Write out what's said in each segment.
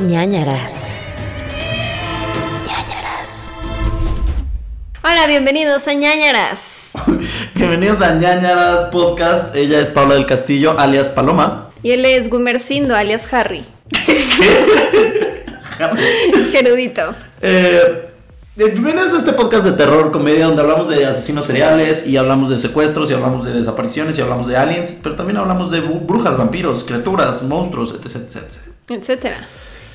ñañaras. ñañaras. Hola, bienvenidos a ñañaras. Bienvenidos a ñañaras podcast. Ella es Paula del Castillo, alias Paloma. Y él es Gumercindo, alias Harry. Gerudito. Eh, bienvenidos a este podcast de terror, comedia, donde hablamos de asesinos seriales y hablamos de secuestros y hablamos de desapariciones y hablamos de aliens, pero también hablamos de brujas, vampiros, criaturas, monstruos, etc. etc, etc. etcétera.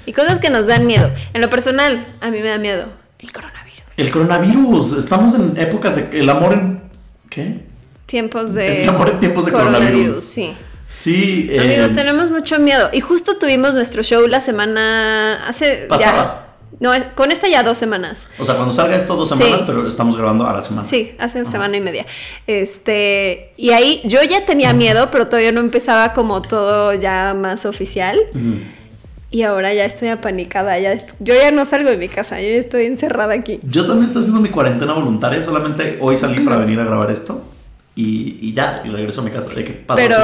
Y cosas que nos dan miedo. En lo personal, a mí me da miedo el coronavirus. El coronavirus, estamos en épocas de el amor en ¿qué? Tiempos de El amor en tiempos de coronavirus. sí. Sí, eh, Amigos, tenemos mucho miedo. Y justo tuvimos nuestro show la semana hace Pasada. ya. No, con esta ya dos semanas. o sea, cuando salga esto dos semanas, Sí. pero estamos grabando a la semana. Sí, hace semana y media. Este, y ahí yo ya tenía miedo, pero todavía no empezaba como todo ya más oficial. Ujú. Y ahora ya estoy apanicada, ya est- yo ya no salgo de mi casa, yo ya estoy encerrada aquí. Yo también estoy haciendo mi cuarentena voluntaria, solamente hoy salí para venir a grabar esto y, y ya, y regreso a mi casa. Pero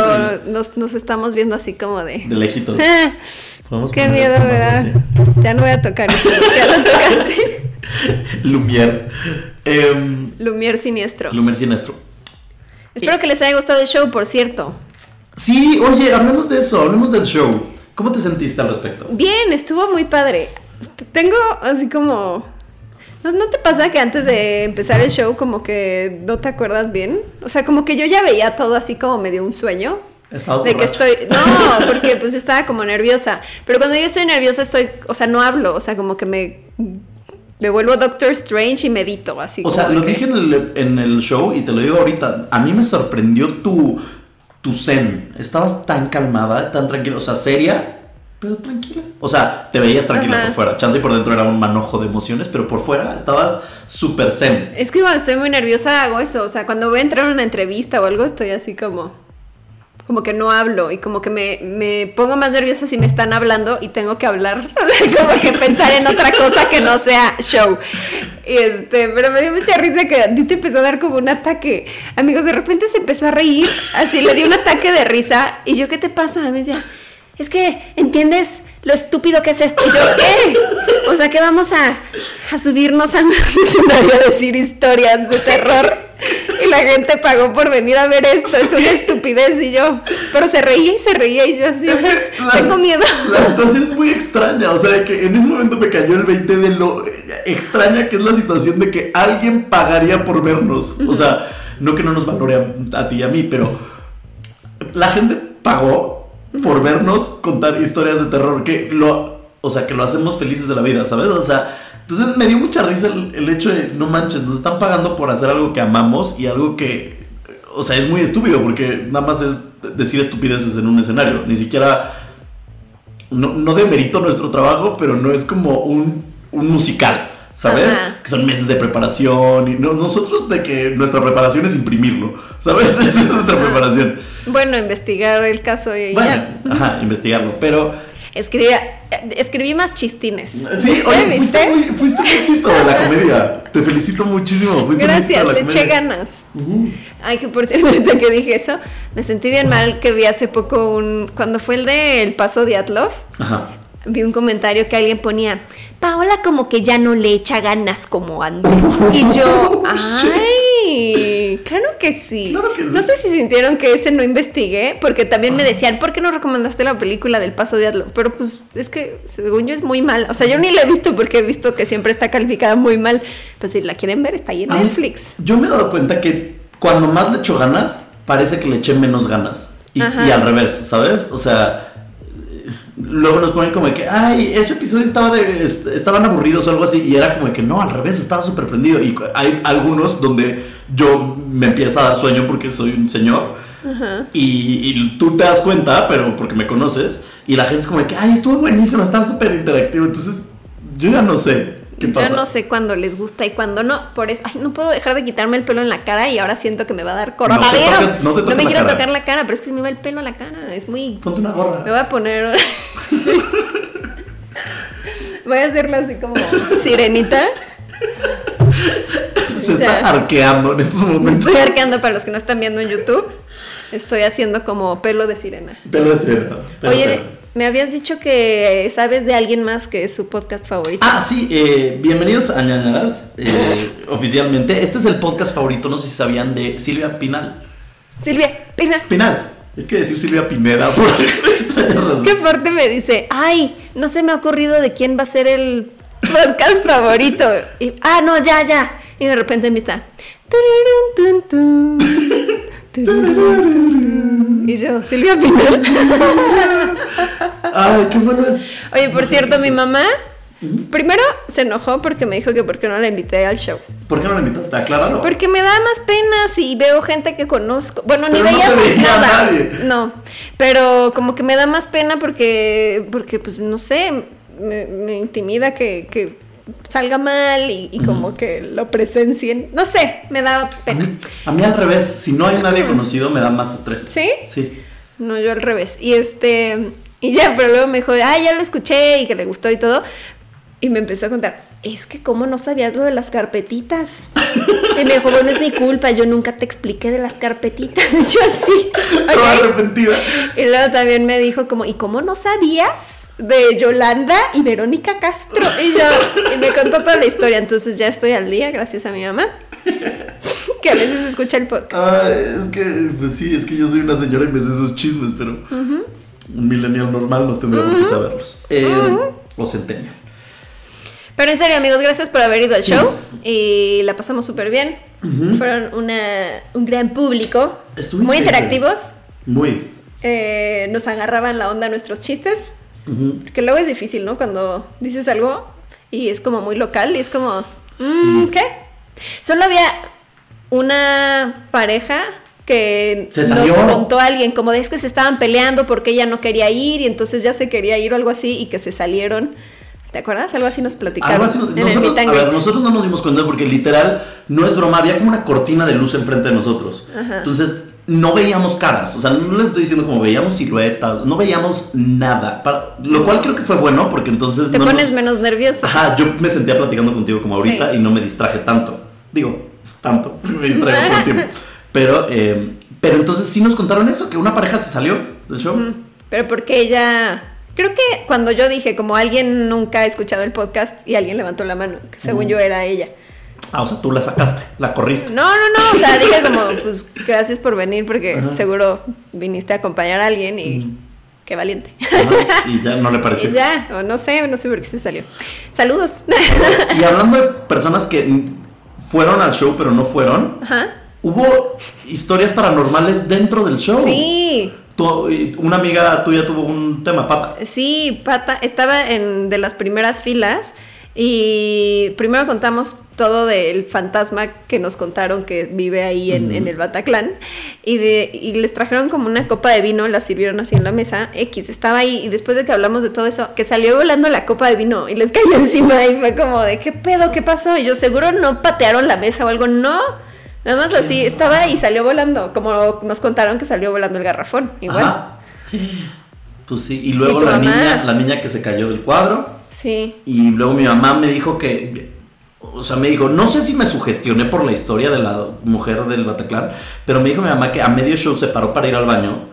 nos, nos estamos viendo así como de... De lejitos. "Ah, Podemos qué miedo así. Ya no voy a tocar eso, ya lo tocaste. Lumière. Em, Lumière siniestro. Lumière Sinestro. Espero que les haya gustado el show, por cierto. Sí, oye, hablemos de eso, hablemos del show. ¿Cómo te sentiste al respecto? Bien, estuvo muy padre. Tengo así como... ¿No, ¿No te pasa que antes de empezar el show como que no te acuerdas bien? O sea, como que yo ya veía todo así como medio un sueño. Estabas De que borracho. estoy... No, porque pues estaba como nerviosa. Pero cuando yo estoy nerviosa estoy... O sea, no hablo. O sea, como que me... Me vuelvo Doctor Strange y medito, así O sea, lo que- dije en el, en el show y te lo digo ahorita. A mí me sorprendió tu, tu zen. Estabas tan calmada, tan tranquila, o sea, seria, pero tranquila. O sea, te veías tranquila Ajá. por fuera. Chance y por dentro era un manojo de emociones, pero por fuera estabas súper zen. Es que cuando estoy muy nerviosa hago eso. O sea, cuando voy a entrar a una entrevista o algo, estoy así como. Como que no hablo y como que me, me pongo más nerviosa si me están hablando y tengo que hablar. como que pensar en otra cosa que no sea show. Este, pero me dio mucha risa que a ti te empezó a dar como un ataque. Amigos, de repente se empezó a reír. Así le dio un ataque de risa. Y yo, ¿qué te pasa? Me decía, es que, ¿entiendes? Lo estúpido que es esto. Y yo, ¿qué? O sea, que vamos a, a subirnos a un a decir historias de terror. Y la gente pagó por venir a ver esto. Es una estupidez. Y yo, pero se reía y se reía. Y yo así, tengo miedo. La situación es muy extraña, o sea, que en ese momento me cayó el 20 de lo extraña que es la situación de que alguien pagaría por vernos. O sea, no que no nos valore a, a ti y a mí, pero la gente pagó por vernos contar historias de terror, que lo, o sea, que lo hacemos felices de la vida, ¿sabes? O sea, entonces me dio mucha risa el, el hecho de, no manches, nos están pagando por hacer algo que amamos y algo que, o sea, es muy estúpido porque nada más es decir estupideces en un escenario, ni siquiera no, no demerito nuestro trabajo, pero no es como un, un musical, ¿sabes? Ajá. Que son meses de preparación y no, nosotros de que nuestra preparación es imprimirlo, ¿sabes? Esa es nuestra preparación. Bueno, investigar el caso y Bueno, ya. ajá, investigarlo, pero Escribí, escribí más chistines. sí, oye, fuiste, muy, fuiste un éxito de la comedia. Te felicito muchísimo. Fuiste Gracias, le eché ganas. Ay, que por cierto, ahorita que dije eso, me sentí bien mal que vi hace poco un... Cuando fue el de El Paso de Atlov, Ajá. vi un comentario que alguien ponía, Paola como que ya no le echa ganas como antes. Y yo, ay, claro que sí. Claro que sí. No sé si sintieron que ese no investigué, porque también me decían, ¿por qué no recomendaste la película del Paso de Atlov? Pero pues es que según yo es muy mal. O sea, yo ni la he visto porque he visto que siempre está calificada muy mal. Pues si la quieren ver, está ahí en Netflix. Yo me he dado cuenta que cuando más le echo ganas, parece que le eché menos ganas. Y, al revés, ¿sabes? O sea, luego nos ponen como de que, ay, ese episodio estaba de, est- estaban aburridos o algo así. Y era como de que, no, al revés, estaba súper prendido. Y hay algunos donde yo me empiezo a dar sueño porque soy un señor. Y, y tú te das cuenta, pero porque me conoces. Y la gente es como de que, ay, estuvo buenísimo, estaba súper interactivo. Entonces, yo ya no sé qué pasa. Yo no sé cuándo les gusta y cuándo no. Por eso, ay, no puedo dejar de quitarme el pelo en la cara y ahora siento que me va a dar coronavirus. no me quiero cara. tocar la cara, pero es que se me va el pelo a la cara. Es muy. Ponte una gorra. Me voy a poner. Sí. Voy a hacerlo así como sirenita. Se O sea, está arqueando en estos Me momentos. estoy arqueando para los que no están viendo en YouTube. Estoy haciendo como pelo de sirena. Pelo de sirena. pelo Oye, me habías dicho que sabes de alguien más que es su podcast favorito. Ah, sí, eh, bienvenidos a Ñañaras, eh, oficialmente. Este es el podcast favorito, no sé si sabían, de Silvia Pinal. Silvia, Pina. Pinal. Es que decir Silvia Pineda por extraña razón. Qué fuerte me dice, ay, no se me ha ocurrido de quién va a ser el podcast favorito. Y, ah, no, ya, ya. Y de repente me está. Y yo, Silvia Pinal. Ay, qué bueno es. Oye, por cierto, mi mamá primero se enojó porque me dijo que por qué no la invité al show. ¿Por qué no la invitaste? Acláralo. Porque me da más pena si veo gente que conozco. Bueno, ni Pero no se veía a nadie. No, pero como que me da más pena porque, porque pues no sé, me, me intimida que, que salga mal y, y como que lo presencien. No sé, me da A pena. mí, a mí al revés, si no hay nadie conocido me da más estrés. ¿Sí? Sí. No, yo al revés. Y este, y ya, pero luego me dijo, ah, ya lo escuché y que le gustó y todo. Y me empezó a contar, es que cómo no sabías lo de las carpetitas. Y me dijo, bueno, es mi culpa, yo nunca te expliqué de las carpetitas. Yo así. Toda arrepentida. Y luego también me dijo como, ¿y cómo no sabías de Yolanda y Verónica Castro? Y yo, y me contó toda la historia, entonces ya estoy al día, gracias a mi mamá, que a veces escucha el podcast. Ay, es que, pues sí, es que yo soy una señora y me sé esos chismes, pero un millennial normal no tendría por qué saberlos. Eh, O centennial. Pero en serio, amigos, gracias por haber ido al Sí. show y la pasamos súper bien. Fueron una, un gran público, muy increíble. interactivos. Muy. eh, nos agarraban la onda nuestros chistes, Ujú. que luego es difícil, ¿no? Cuando dices algo y es como muy local y es como, mm, ¿qué? Solo había una pareja que Se nos contó alguien como de es que se estaban peleando porque ella no quería ir y entonces ya se quería ir o algo así y que se salieron. ¿Te acuerdas? Algo así nos platicaron Algo así, en el nosotros, and a ver, nosotros no nos dimos cuenta porque literal no es broma, había como una cortina de luz enfrente de nosotros. Ajá. Entonces no veíamos caras, o sea, no les estoy diciendo como veíamos siluetas, no veíamos nada. Para- lo cual creo que fue bueno porque entonces Te no nos- pones menos nervioso. Ajá, yo me sentía platicando contigo como ahorita Sí. y no me distraje tanto. Digo, tanto, me distraje todo el tiempo. Pero, eh, pero entonces sí nos contaron eso, que una pareja se salió del show. Pero porque ella... Creo que cuando yo dije, como alguien nunca ha escuchado el podcast y alguien levantó la mano, que según yo era ella. Ah, o sea, tú la sacaste, la corriste. No, no, no, o sea, dije como, pues gracias por venir porque Ajá. seguro viniste a acompañar a alguien y qué valiente. Ajá, y ya no le pareció. Y ya, o no sé, no sé por qué se salió. Saludos. Y hablando de personas que fueron al show pero no fueron, Ajá. hubo historias paranormales dentro del show. Sí, Tu- una amiga tuya tuvo un tema, pata. sí, Pata, estaba en de las primeras filas y primero contamos todo del fantasma que nos contaron que vive ahí en, el Bataclan y, de, y les trajeron como una copa de vino, la sirvieron así en la mesa, X, estaba ahí y después de que hablamos de todo eso, que salió volando la copa de vino y les cayó encima y fue como de, ¿qué pedo? ¿Qué pasó? Y yo seguro no patearon la mesa o algo, no. Nada más así, estaba y salió volando, como nos contaron que salió volando el garrafón, igual. Ajá. Pues sí, y luego ¿Y tu la mamá? niña, la niña que se cayó del cuadro. Y luego mi mamá me dijo que, o sea, me dijo, no sé si me sugestioné por la historia de la mujer del Bataclan, pero me dijo mi mamá que a medio show se paró para ir al baño.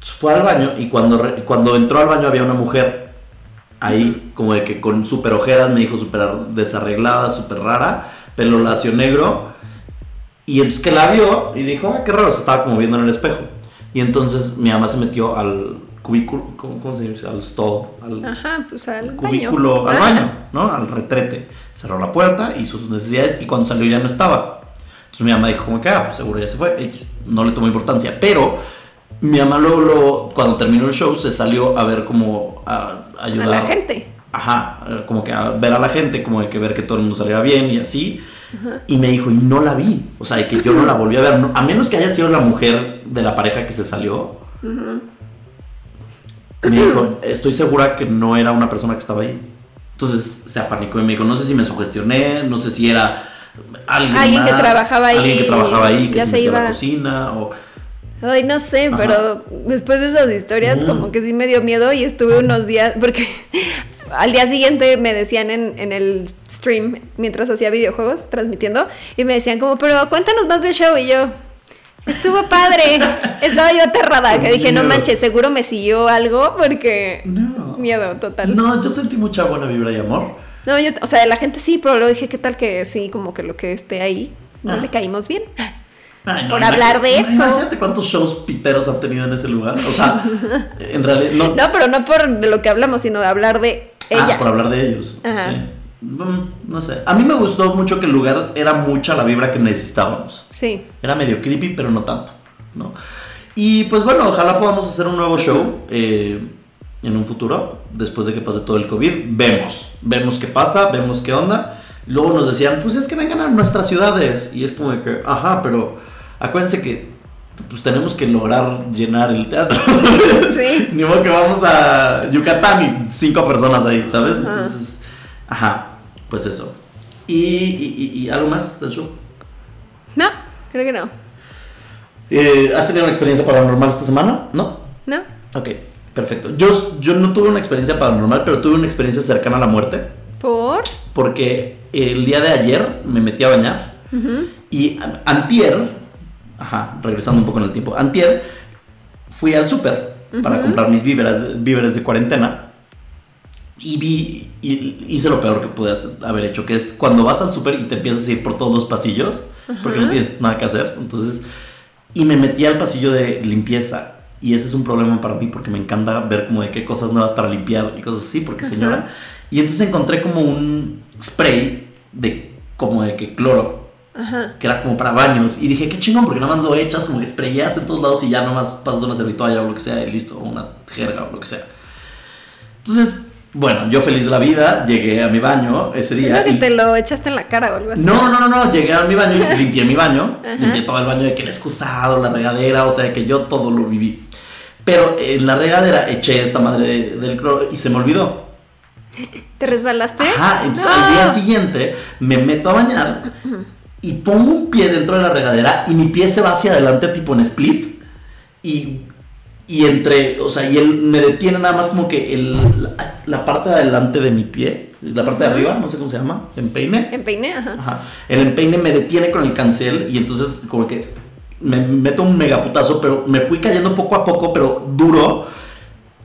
Fue al baño y cuando, cuando entró al baño había una mujer ahí, como de que con super ojeras, me dijo súper desarreglada, súper rara, pelo lacio negro. Y entonces que la vio y dijo, ah, qué raro, se estaba como viendo en el espejo. Y entonces mi mamá se metió al cubículo, ¿cómo, cómo se dice? Al stall, al, Ajá, pues al cubículo baño. al baño, ¿no? Al retrete. Cerró la puerta, hizo sus necesidades y cuando salió ya no estaba. Entonces mi mamá dijo como que, ah, pues seguro ya se fue, X, no le tomó importancia. Pero mi mamá luego, luego, cuando terminó el show, se salió a ver como a, A ayudar. la gente. Ajá, como que a ver a la gente, como de que ver que todo el mundo saliera bien y así. Y me dijo, y no la vi. O sea, de que yo no la volví a ver. no- a menos que haya sido la mujer de la pareja que se salió. Me dijo, estoy segura que no era una persona que estaba ahí. Entonces se apanicó y me dijo, no sé si me sugestioné, no sé si era alguien, Alguien que más, trabajaba ahí, Alguien que trabajaba ahí, que ya se, se metió a la iba. cocina o... Ay, no sé, Ajá. pero después de esas historias Ujú. como que sí me dio miedo y estuve unos días, porque al día siguiente me decían en, en el stream, mientras hacía videojuegos, transmitiendo, y me decían como, pero cuéntanos más del show, y yo, Estuvo padre. Estaba yo aterrada, que dije, no manches, seguro me siguió algo porque No. miedo total. No, yo sentí mucha buena vibra y amor. No, yo, o sea, la gente sí, pero luego dije, ¿qué tal que sí, como que lo que esté ahí, no Ah. le caímos bien? Ay, Por hablar de eso. Imagínate cuántos shows piteros han tenido en ese lugar. O sea, en realidad no. No, pero no por de lo que hablamos, sino de hablar de ella. Ah, por hablar de ellos. Ajá. Sí. Mm, No sé. A mí me gustó mucho que el lugar era mucha la vibra que necesitábamos. Sí. Era medio creepy, pero no tanto. ¿no? Y pues bueno, ojalá podamos hacer un nuevo show eh, en un futuro, después de que pase todo el COVID. Vemos, vemos qué pasa, vemos qué onda. Luego nos decían, pues es que vengan a nuestras ciudades. Y es como que, ajá, pero acuérdense que pues tenemos que lograr llenar el teatro. ¿sabes? Sí. Ni modo que vamos a Yucatán y cinco personas ahí, ¿sabes? Ajá. Entonces, ajá, pues eso. ¿Y, y, y- y algo más del show? No, creo que no. Eh, ¿Has tenido una experiencia paranormal esta semana? ¿No? No. Ok, perfecto. Yo, yo no tuve una experiencia paranormal, pero tuve una experiencia cercana a la muerte. ¿Por? Porque el día de ayer me metí a bañar Ujú. y a- antier, ajá, regresando un poco en el tiempo, antier fui al súper para Ujú. comprar mis víveres, víveres de cuarentena y vi, y hice lo peor que hacer- haber hecho, que es cuando vas al súper y te empiezas a ir por todos los pasillos, porque no Ajá. tienes nada que hacer, entonces, y me metí al pasillo de limpieza. Y ese es un problema para mí porque me encanta ver como de qué cosas nuevas para limpiar y cosas así, porque Ajá. señora. Y entonces encontré como un spray de como de que cloro, Ajá. que era como para baños. Y dije, qué chingón, porque nada más lo echas, como que sprayas en todos lados y ya nomás pasas una servitoalla o lo que sea y listo, o una jerga o lo que sea. Entonces, bueno, yo feliz de la vida, llegué a mi baño ese día. Siento que y- te lo echaste en la cara o algo así. no, no, no, no, llegué a mi baño y limpié mi baño, Ajá. limpié todo el baño de que el excusado, la regadera, o sea, que yo todo lo viví. Pero en la regadera eché esta madre de- del cloro y se me olvidó. ¿Te resbalaste? Ajá, entonces No. al día siguiente me meto a bañar y pongo un pie dentro de la regadera y mi pie se va hacia adelante tipo en split y, y entre, o sea, y él me detiene nada más como que el, la, la parte de adelante de mi pie, la parte de arriba, no sé cómo se llama, empeine. En peine, ajá. Ajá. El empeine me detiene con el cancel y entonces como que me meto un megaputazo, pero me fui cayendo poco a poco, pero duro.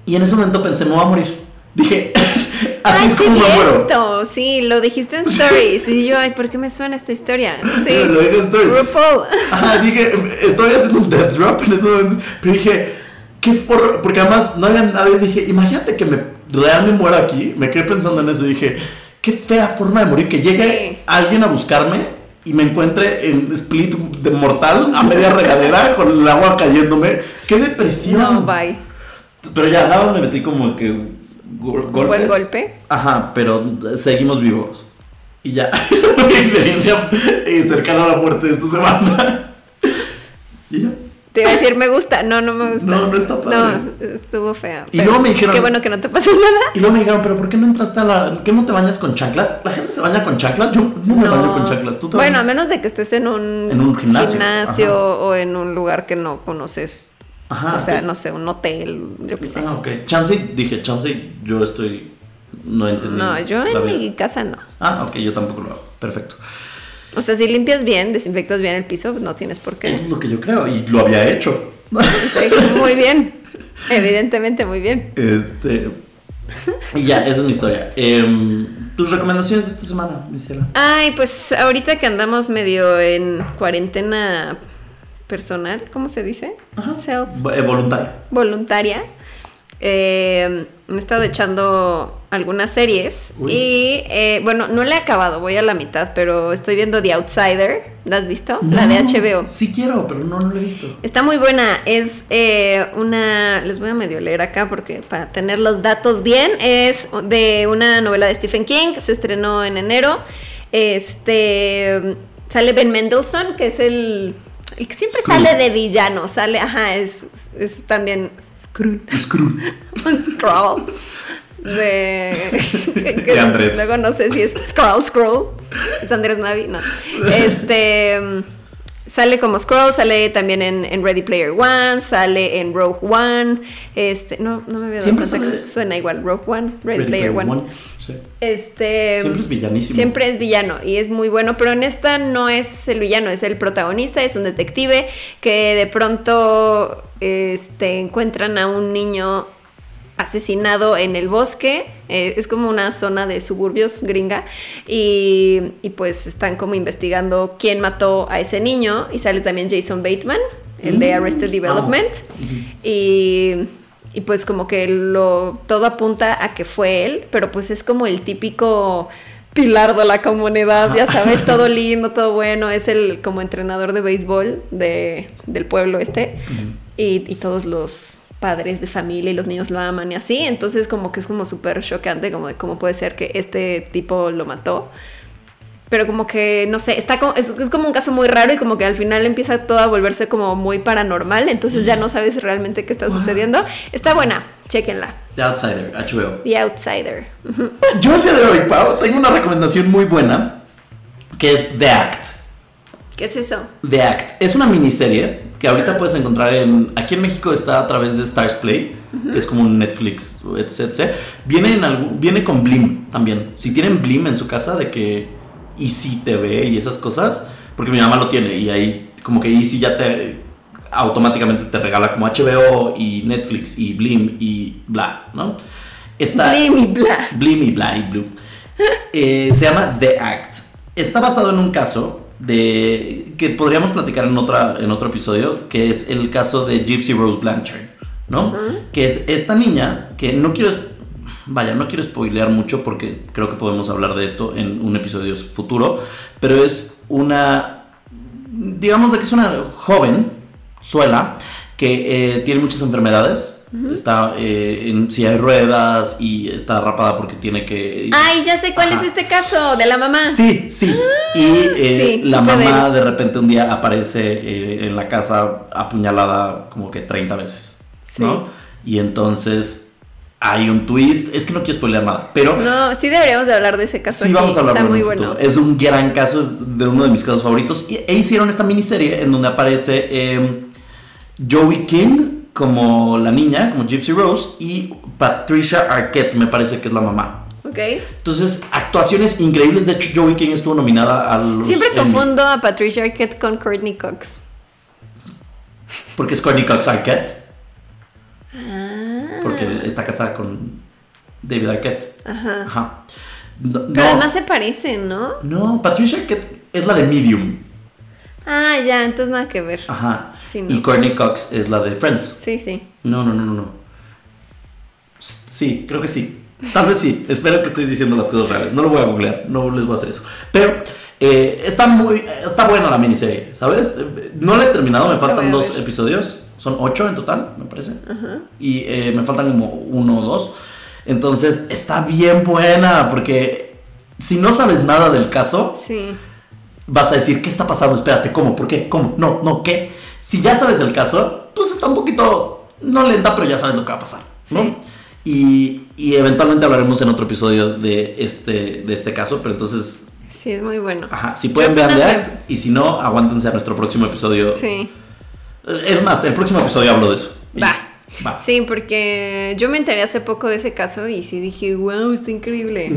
Y en ese momento pensé, me voy a morir. Dije, así Ay, es sí como vi me muero. esto, sí, lo dijiste en stories. Y yo, ay, ¿por qué me suena esta historia? Sí. Lo dije en stories. RuPaul. Ajá, dije, estoy haciendo un death drop en este momento. Pero dije, qué forro. Porque además no había nadie. Dije, imagínate que me real me muera aquí. Me quedé pensando en eso y dije, qué fea forma de morir. Que llegue Sí. alguien a buscarme y me encuentre en split de mortal a media regadera con el agua cayéndome. Qué depresión. No, bye. Pero ya, nada más me metí como que go- golpes. buen golpe? Ajá, pero seguimos vivos. Y ya, esa fue mi experiencia eh, cercana a la muerte de esta semana. Y ya. Te iba a decir, me gusta. No, no me gusta. No, no está padre. No, estuvo fea. Y luego me dijeron- Qué bueno que no te pasó nada. Y luego me dijeron, pero ¿por qué no entraste a la... ¿Qué no te bañas con chanclas? ¿La gente se baña con chanclas? Yo no me baño con chanclas. ¿Tú te bueno, a menos de que estés en un, En un gimnasio, o en un lugar que no conoces. Ajá. o sea, no sé, un hotel, yo qué sé. Ah, ok. Chance, dije, chance, yo estoy... No entendí. No, yo en vida. mi casa no. Ah, ok, yo tampoco lo hago. Perfecto. O sea, si limpias bien, desinfectas bien el piso, no tienes por qué. Es lo que yo creo y lo había hecho. Sí, muy bien. Evidentemente, muy bien. Este. Y ya, esa es mi historia. Em, Tus recomendaciones esta semana, Misiela. Ay, pues ahorita que andamos medio en cuarentena personal, ¿cómo se dice? Ajá. Self Eh, voluntaria. voluntaria. eh, me he estado echando algunas series Uy. y eh, bueno, no la he acabado, voy a la mitad, pero estoy viendo The Outsider. ¿La has visto? La de HBO. Sí quiero, pero no, no la he visto. Está muy buena. Es eh, una. Les voy a medio leer acá porque para tener los datos bien. Es de una novela de Stephen King. Se estrenó en enero. Este. Sale Ben Mendelssohn, que es el. El que siempre sale de villano. Sale. Ajá, es, es también. Skrull. Skrull. Un scroll. De. que- que De Andrés. Luego no sé si es Scroll Scroll. Es Andrés Navi. No. Este. Sale como Scroll, sale también en, en Ready Player One, sale en Rogue One. Este, no, no me había dado Siempre cuenta que suena igual, Rogue One, Ready, Ready Player, One. sí. Este. Siempre es villanísimo. Siempre es villano y es muy bueno, pero en esta no es el villano, es el protagonista, es un detective que de pronto este, encuentran a un niño asesinado en el bosque, eh, es como una zona de suburbios gringa y, y pues están como investigando quién mató a ese niño y sale también Jason Bateman, el de Mm. Arrested. Development y, y pues como que lo todo apunta a que fue él, pero pues es como el típico pilar de la comunidad, ya sabes, todo lindo, todo bueno, es el como entrenador de béisbol de, del pueblo este y, y todos los padres de familia y los niños lo aman y así, entonces como que es como súper chocante como de cómo puede ser que este tipo lo mató. Pero como que, no sé, está como, es, es como un caso muy raro y como que al final empieza todo a volverse como muy paranormal, entonces ya no sabes realmente qué está sucediendo. Está buena, chequenla. The Outsider, HBO. The Outsider. Yo el día de hoy, Pau, tengo una recomendación muy buena que es The Act. ¿Qué es eso? The Act es una miniserie que ahorita puedes encontrar en. Aquí en México está a través de Stars Play, que es como un Netflix, etc. etc. Viene, en algún, viene con Blim también. Si tienen Blim en su casa, de que Easy TV y esas cosas, porque mi mamá lo tiene y ahí, como que Easy ya te. automáticamente te regala como HBO y Netflix y Blim y bla, ¿no? Está, Blim y bla. Blim y bla y blue. Eh, se llama The Act. Está basado en un caso de que podríamos platicar en otra en otro episodio, que es el caso de Gypsy Rose Blanchard, ¿no? Que es esta niña que no quiero vaya, no quiero spoilear mucho porque creo que podemos hablar de esto en un episodio futuro, pero es una digamos de que es una joven suela que eh, tiene muchas enfermedades. Está eh, en silla de ruedas y está rapada porque tiene que. Ay, ya sé cuál Ajá. es este caso de la mamá. Sí, sí. Y eh, Sí, la mamá de repente un día aparece eh, en la casa apuñalada como que 30 veces. ¿no? Y entonces hay un twist. Es que no quiero spoilear nada, pero No, sí deberíamos de hablar de ese caso. sí aquí. vamos a hablar Está muy bueno. Es un gran caso, es de uno de mis casos favoritos. E hicieron esta miniserie en donde aparece eh, Joey King como la niña, como Gypsy Rose, y Patricia Arquette, me parece que es la mamá. Ok. Entonces, actuaciones increíbles. De hecho, Joey King estuvo nominada a los Siempre Emmy, confundo a Patricia Arquette con Courtney Cox. Porque es Courtney Cox Arquette. Ah. Porque está casada con David Arquette. Ajá. Ajá. No, Pero no, además se parecen, ¿no? no, Patricia Arquette es la de Medium. Ah, ya, entonces nada que ver. Ajá. Sí, no. Y Courtney Cox es la de Friends. Sí, sí. No, no, no, no, no. Sí, creo que sí. Tal vez sí. Espero que estoy diciendo las cosas reales. No lo voy a googlear. No les voy a hacer eso. Pero eh, está muy. Está buena la miniserie, ¿sabes? No la he terminado. Me faltan dos ver. episodios. Son ocho en total, me parece. Y eh, me faltan como uno o dos. Entonces está bien buena. Porque si no sabes nada del caso, Sí. vas a decir, ¿qué está pasando? Espérate, ¿cómo? ¿Por qué? ¿Cómo? No, no, ¿qué? Si ya sabes el caso, pues está un poquito, no lenta, pero ya sabes lo que va a pasar, ¿no? Sí. Y, y eventualmente hablaremos en otro episodio de este, de este caso, pero entonces, Sí, es muy bueno. ajá, si pueden vean The Act, y si no, aguántense a nuestro próximo episodio. Sí. Es más, el próximo episodio hablo de eso. Va. Va. Sí, porque yo me enteré hace poco de ese caso y sí dije, wow, está increíble.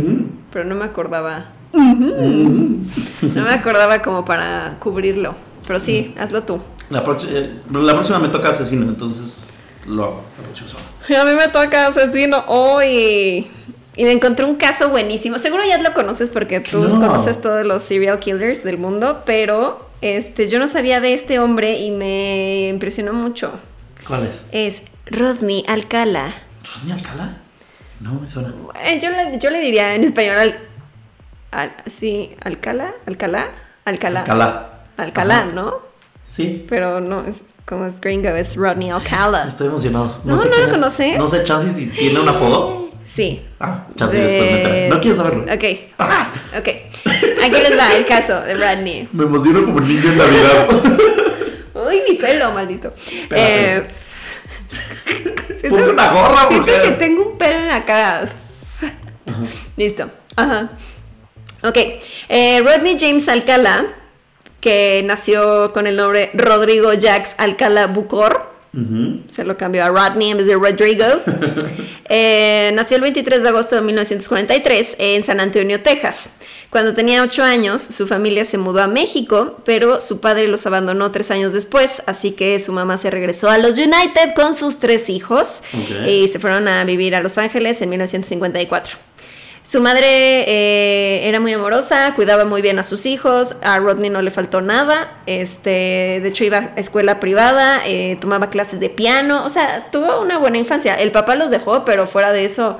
Pero no me acordaba. No me acordaba como para cubrirlo. Pero sí, hazlo tú. La, eh, la próxima me toca asesino, entonces lo hago la próxima semana. A mí me toca asesino hoy. Y me encontré un caso buenísimo. Seguro ya lo conoces porque tú No. conoces todos los serial killers del mundo, pero este, yo no sabía de este hombre y me impresionó mucho. ¿Cuál es? Es Rodney Alcala. ¿Rodney Alcala? No, me suena. Eh, yo, le, yo le diría en español al, al- sí, Alcala, Alcalá, Alcalá. Alcalá. Alcalá, Ajá. ¿no? Sí, Pero no, es como es gringo, es Rodney Alcala. Estoy emocionado. No, sé no lo es. conoces. No sé, Chances tiene un apodo. Sí. Ah, Chances De- después me enteré. No quiero saberlo. Ok. Ah, ok. Aquí les va el caso de Rodney. Me emociono como un niño en Navidad. Uy, mi pelo, maldito. Espérate. Eh, Ponte una gorra, Siento mujer. que tengo un pelo en la cara. Listo. Ajá. Ok. Eh, Rodney James Alcala, que nació con el nombre Rodrigo Jax Alcala Bucor. Se lo cambió a Rodney en vez de Rodrigo. Eh, nació el 23 de agosto de 1943 en San Antonio, Texas. Cuando tenía 8 años, su familia se mudó a México, pero su padre los abandonó tres años después, así que su mamá se regresó a los United con sus tres hijos y se fueron a vivir a Los Ángeles en 1954. Su madre eh, era muy amorosa, cuidaba muy bien a sus hijos, a Rodney no le faltó nada, este, de hecho iba a escuela privada, eh, tomaba clases de piano, o sea, tuvo una buena infancia. El papá los dejó, pero fuera de eso,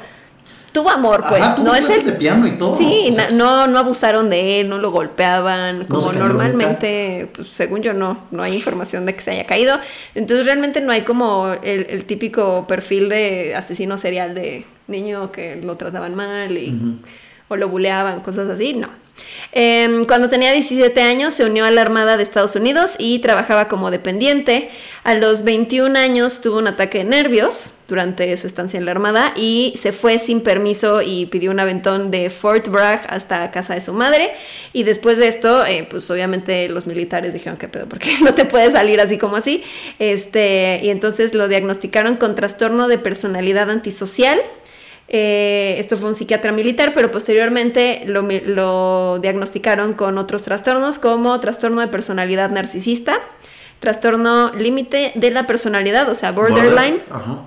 tuvo amor, pues. Ajá, tuvo no es el de piano y todo. Sí, O sea, na- no, no abusaron de él, no lo golpeaban, como normalmente, pues según yo no, no hay información de que se haya caído. Entonces realmente no hay como el, el típico perfil de asesino serial de niño que lo trataban mal y, o lo buleaban, cosas así, no. Em, cuando tenía 17 años se unió a la Armada de Estados Unidos y trabajaba como dependiente. A los 21 años tuvo un ataque de nervios durante su estancia en la Armada y se fue sin permiso y pidió un aventón de Fort Bragg hasta casa de su madre. Y después de esto, eh, pues obviamente los militares dijeron que pedo, porque no te puedes salir así como así. Este, y entonces lo diagnosticaron con trastorno de personalidad antisocial. Eh, esto fue un psiquiatra militar, pero posteriormente lo, diagnosticaron con otros trastornos como trastorno de personalidad narcisista, trastorno límite de la personalidad, o sea, borderline, border- Ajá.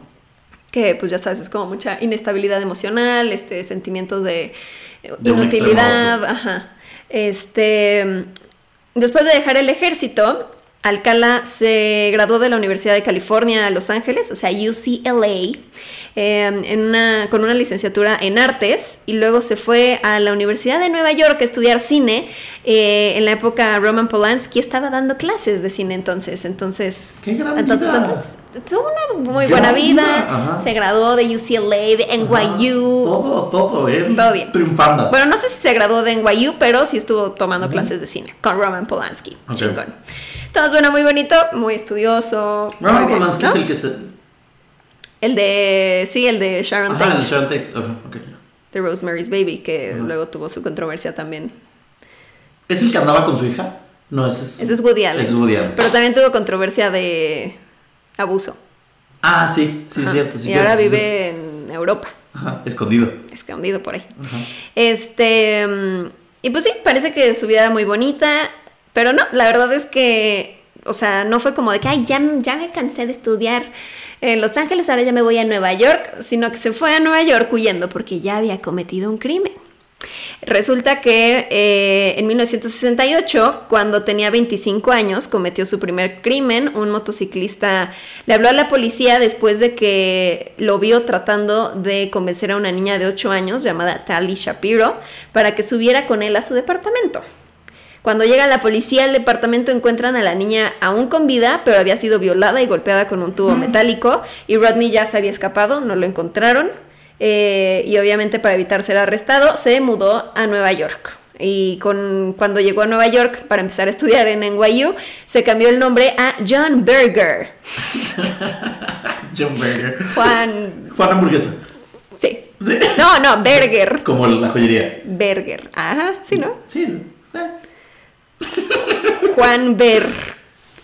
que pues ya sabes, es como mucha inestabilidad emocional, este, sentimientos de, eh, De inutilidad, ajá. Este, después de dejar el ejército, Alcala se graduó de la Universidad de California, Los Ángeles, o sea, UCLA, eh, en una- con una licenciatura en artes y luego se fue a la Universidad de Nueva York a estudiar cine. Eh, en la época Roman Polanski estaba dando clases de cine entonces, entonces... ¡Qué gran entonces, vida! entonces, tuvo una muy Gran buena vida, se graduó de UCLA, de NYU. Todo, todo, él Todo bien. triunfando. Bueno, no sé si se graduó de NYU, pero sí estuvo tomando clases de cine con Roman Polanski. Ok. Chingón. Suena muy bonito, muy estudioso. muy Roman bien, Polanski ¿no? es el que se. El de, sí, el de Sharon Ajá, el Tate, Sharon Tate. Ajá, ok, ya. de Rosemary's Baby, que luego tuvo su controversia también. ¿Es el que andaba con su hija? No, ese es. Ese es Woody Allen. Es Woody Allen. Pero también tuvo controversia de abuso. Ah, sí, sí, Ajá. cierto, sí, y cierto. ahora sí, vive en Europa. Ajá, escondido. escondido por ahí. Ajá. Este, mm, y pues sí, parece que su vida era muy bonita, pero no, la verdad es que, o sea, no fue como de que, ay, ya, ya me cansé de estudiar en Los Ángeles, ahora ya me voy a Nueva York, sino que se fue a Nueva York huyendo porque ya había cometido un crimen. Resulta que eh, en 1968, cuando tenía 25 años, cometió su primer crimen. Un motociclista le habló a la policía después de que lo vio tratando de convencer a una niña de 8 años llamada Tali Shapiro para que subiera con él a su departamento. Cuando llega la policía al departamento encuentran a la niña aún con vida, pero había sido violada y golpeada con un tubo metálico y Rodney ya se había escapado, no lo encontraron. Eh, y obviamente para evitar ser arrestado se mudó a Nueva York. Y con, cuando llegó a Nueva York para empezar a estudiar en NYU, se cambió el nombre a John Berger. John Berger. Juan... Juan Hamburguesa. Sí. Sí. No, no, Berger. Como la joyería. Berger. Ajá, sí, ¿no? Sí. eh, Juan Ber...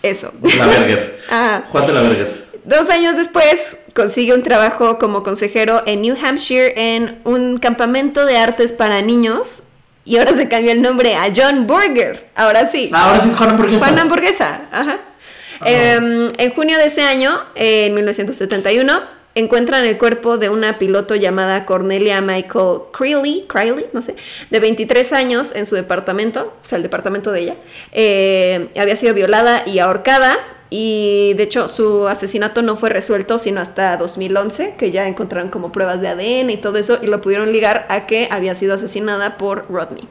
Eso. La Berger. Ah. Juan de la Berger. Dos años después consigue un trabajo como consejero en New Hampshire en un campamento de artes para niños y ahora se cambió el nombre a John Burger. Ahora sí. Ah, ahora sí es Juan Hamburguesa. Juan Hamburguesa. Ajá. Em, en junio de ese año, en 1971, encuentran el cuerpo de una piloto llamada Cornelia Michael Creeley, Creeley, no sé, de 23 años en su departamento, o sea, el departamento de ella. Eh, había sido violada y ahorcada. Y de hecho su asesinato no fue resuelto sino hasta 2011, que ya encontraron como pruebas de ADN y todo eso y lo pudieron ligar a que había sido asesinada por Rodney.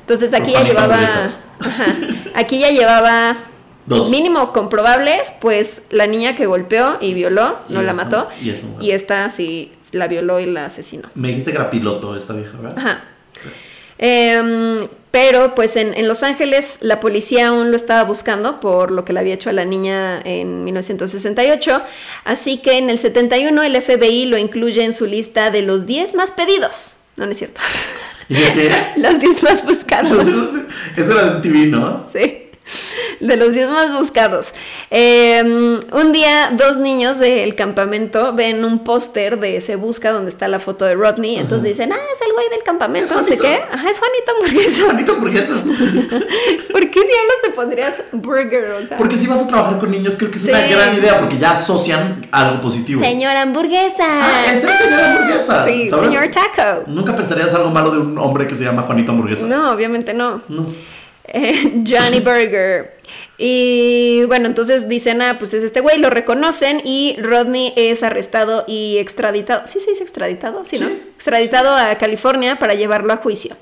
Entonces aquí ya llevaba... Ajá. aquí ya llevaba Dos. mínimo comprobables, pues la niña que golpeó y violó, Y no la mató, y esta y esta sí la violó y la asesinó. Me dijiste que era piloto esta vieja, ¿verdad? Ajá. Em, pero pues en, en Los Ángeles la policía aún lo estaba buscando por lo que le había hecho a la niña en 1968, así que en el 71 el FBI lo incluye en su lista de los 10 más pedidos. No, no es cierto. Los 10 más buscados. Eso era de TV, ¿no? Sí. De los 10 más buscados. Eh, un día, dos niños del campamento ven un póster de Se Busca donde está la foto de Rodney. Entonces dicen, ah, es el güey del campamento, no sé qué. Ajá, es Juanito Hamburguesa. Juanito hamburguesas. ¿Por qué diablos te pondrías burger? O sea, Porque si vas a trabajar con niños, creo que es una gran idea, porque ya asocian algo positivo. señora hamburguesa. Ah, es el señor hamburguesa. Sí, ¿sabes? señor taco. Nunca pensarías algo malo de un hombre que se llama Juanito Hamburguesa. No, obviamente no. No. Eh, Johnny Burger. Y bueno, entonces dicen, ah, pues es este güey, lo reconocen y Rodney es arrestado y extraditado. ¿Sí se dice extraditado? Sí, ¿no? Sí. Extraditado a California para llevarlo a juicio.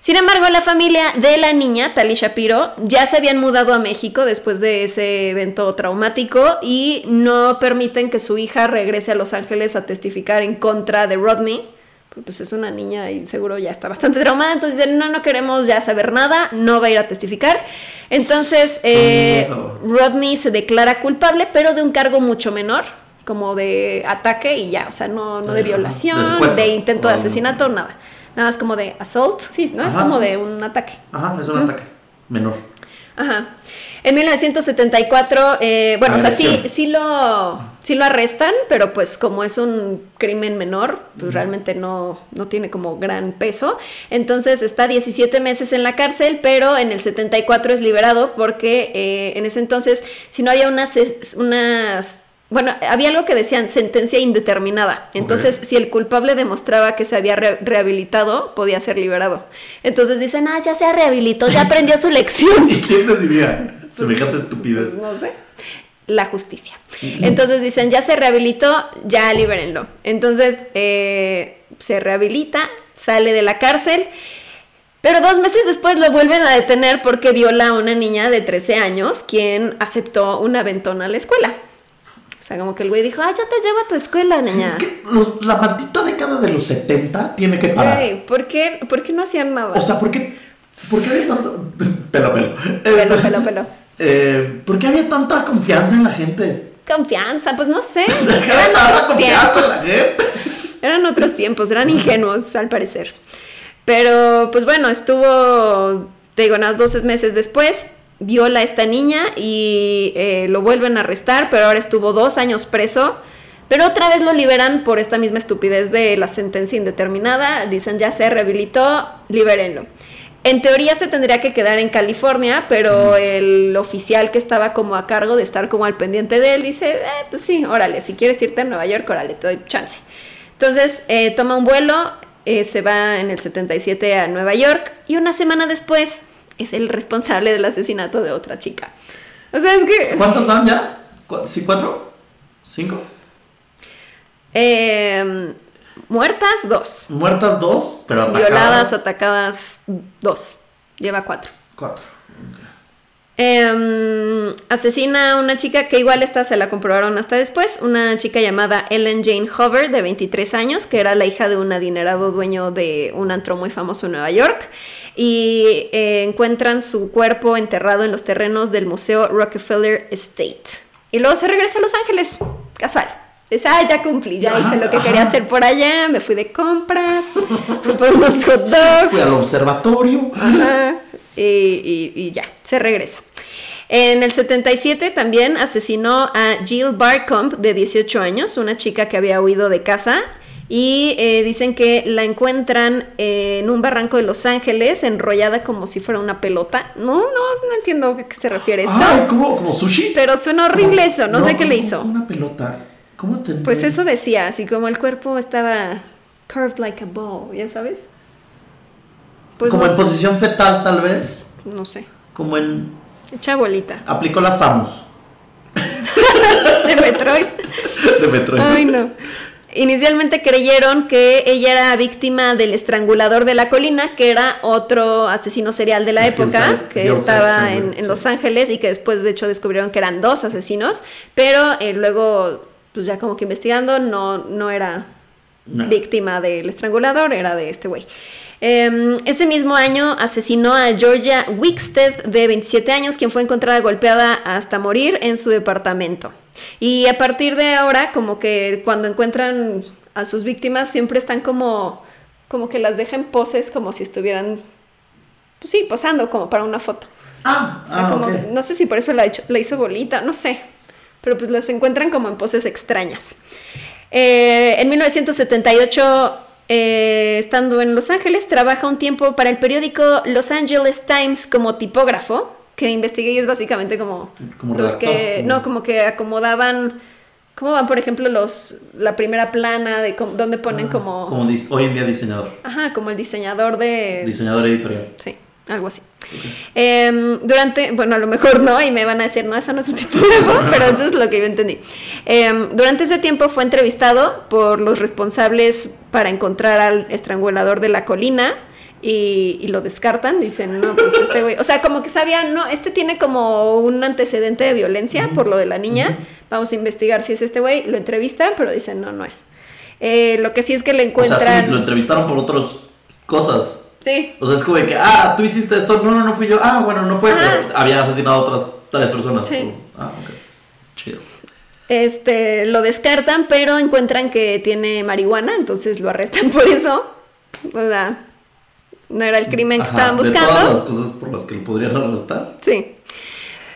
Sin embargo, la familia de la niña, Tali Shapiro, ya se habían mudado a México después de ese evento traumático y no permiten que su hija regrese a Los Ángeles a testificar en contra de Rodney. Pues es una niña y seguro ya está bastante traumada. Entonces dicen, no, no queremos ya saber nada, no va a ir a testificar. Entonces, eh. Rodney se declara culpable, pero de un cargo mucho menor, como de ataque y ya, o sea, no, no de violación, de intento de asesinato, nada. Nada más como de assault, sí, ¿no? Es como de un ataque. Ajá, es un ataque menor. Ajá. En 1974, eh, bueno, o sea, sí, sí lo, sí lo arrestan, pero pues como es un crimen menor, pues realmente no, no tiene como gran peso. Entonces está 17 meses en la cárcel, pero en el 74 es liberado porque eh, en ese entonces, si no había unas, unas bueno, había algo que decían sentencia indeterminada. Entonces, si el culpable demostraba que se había re- rehabilitado, podía ser liberado. Entonces dicen, ah, ya se rehabilitó, ya aprendió su lección. ¿Y quién decidía? Semejante estupidez. Pues no sé. La justicia. Entonces dicen, ya se rehabilitó, ya libérenlo. Entonces eh, se rehabilita, sale de la cárcel, pero dos meses después lo vuelven a detener porque viola a una niña de 13 años, quien aceptó un aventón a la escuela. O sea, como que el güey dijo, ah, yo te llevo a tu escuela, niña. Es que los- la maldita década de los 70 tiene que parar. Güey, ¿por qué, ¿por qué no hacían nada? O sea, ¿por qué, por qué había tanto... Pelo, pelo. Pelo, pelo, pelo. Eh, ¿Por qué había tanta confianza en la gente? Confianza, pues no sé. Eran otros tiempos. la gente. Eran otros tiempos, eran ingenuos al parecer. Pero pues bueno, estuvo, te digo, unos 12 meses después, viola a esta niña y eh, lo vuelven a arrestar, pero ahora estuvo dos años preso. Pero otra vez lo liberan por esta misma estupidez de la sentencia indeterminada. Dicen ya se rehabilitó, libérenlo. En teoría se tendría que quedar en California, pero el oficial que estaba como a cargo de estar como al pendiente de él dice, eh, pues sí, órale, si quieres irte a Nueva York, órale, te doy chance. Entonces eh, toma un vuelo, eh, se va en el 77 a Nueva York y una semana después es el responsable del asesinato de otra chica. O sea, es que... ¿Cuántos van ya? ¿Cu- ¿Sí, cuatro? ¿Cinco? eh, muertas, dos. Muertas dos, pero atacadas. Violadas, atacadas, dos. Lleva cuatro. Cuatro. Em, asesina a una chica que igual esta se la comprobaron hasta después, una chica llamada Ellen Jane Hover de 23 años, que era la hija de un adinerado dueño de un antro muy famoso en Nueva York, y eh, encuentran su cuerpo enterrado en los terrenos del Museo Rockefeller Estate. Y luego se regresa a Los Ángeles, casual. Dice, ah, ya cumplí, ya hice lo que quería hacer por allá, me fui de compras, fui por unos hot dogs. Fui al observatorio. Ajá, y, y- y ya, se regresa. En el 77 también asesinó a Jill Barcombe, de 18 años, una chica que había huido de casa. Y eh, dicen que la encuentran eh, en un barranco de Los Ángeles, enrollada como si fuera una pelota. No, no, no entiendo a qué se refiere esto. ¿cómo? ¿Como sushi? Pero suena horrible eso, no, sé qué le hizo. Una pelota. ¿Cómo te Pues eso decía, así como el cuerpo estaba curved like a ball, ¿ya sabes? Pues como no en sé, posición fetal, tal vez. no sé. Como en. Echa bolita. Aplicó las Samus De Metroid. de Metroid. Ay, no. Inicialmente creyeron que ella era víctima del estrangulador de la colina, que era otro asesino serial de la época, que estaba en. Los Ángeles y que después de hecho descubrieron que eran dos asesinos, pero eh, luego, pues ya como que investigando, no, no era No. víctima del estrangulador, era de este güey. Eh, ese mismo año asesinó a Georgia Wickstead, de 27 años, quien fue encontrada golpeada hasta morir en su departamento. Y a partir de ahora, como que cuando encuentran a sus víctimas, siempre están como, como que las dejan poses, como si estuvieran, pues sí, posando como para una foto. Ah, O sea, ah, como-. No sé si por eso la hizo bolita, no sé. Pero pues las encuentran como en poses extrañas. Eh, en 1978, eh, estando en Los Ángeles, trabaja un tiempo para el periódico Los Angeles Times como tipógrafo, que investigué y es básicamente como, Como los redactor, que, como- no, como que acomodaban, ¿cómo van por ejemplo los, la primera plana de cómo- donde ponen Ah, como, Como hoy en día diseñador. ajá, como el diseñador de, Diseñador editorial. Sí, algo así. Em, durante, bueno, a lo mejor no, y me van a decir, no, eso no es un tipógrafo, pero eso es lo que yo entendí. Em, durante ese tiempo fue entrevistado por los responsables para encontrar al estrangulador de la colina. Y, y lo descartan, dicen, no, pues este güey, o sea, como que sabían, no, este tiene como un antecedente de violencia por lo de la niña, vamos a investigar si es este güey, lo entrevistan, pero dicen, no, no es. Eh, lo que sí es que le O sea, encuentran... sí, lo entrevistaron por otras cosas. Sí, O sea, es como de que, ah, tú hiciste esto. No, no, no fui yo. Ah, bueno, no fue, Ajá. pero había asesinado a otras tres personas. Sí. Ah, ok. Chido. Este, lo descartan, pero encuentran que tiene marihuana, entonces lo arrestan por eso. O sea, no era el crimen que estaban De buscando. todas las cosas por las que lo podrían arrestar. Sí.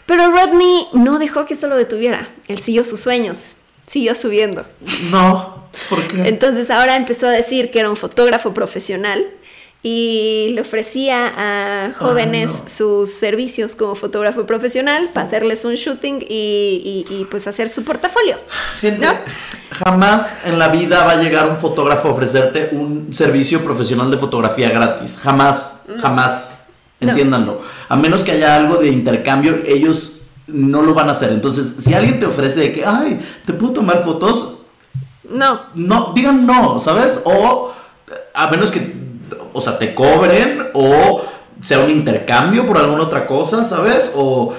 Pero Rodney no dejó que eso lo detuviera. Él siguió sus sueños, siguió subiendo. No. ¿Por qué? Entonces ahora empezó a decir que era un fotógrafo profesional y le ofrecía a jóvenes no. sus servicios como fotógrafo profesional para hacerles un shooting y, y- y, pues hacer su portafolio. Gente, ¿No? jamás en la vida va a llegar un fotógrafo a ofrecerte un servicio profesional de fotografía gratis. Jamás, jamás. Entiéndanlo. A menos que haya algo de intercambio, ellos no lo van a hacer. Entonces, si alguien te ofrece de que, ay, te puedo tomar fotos, No, no, digan no, ¿sabes? O a menos que, o sea, te cobren o sea un intercambio por alguna otra cosa, ¿sabes? O,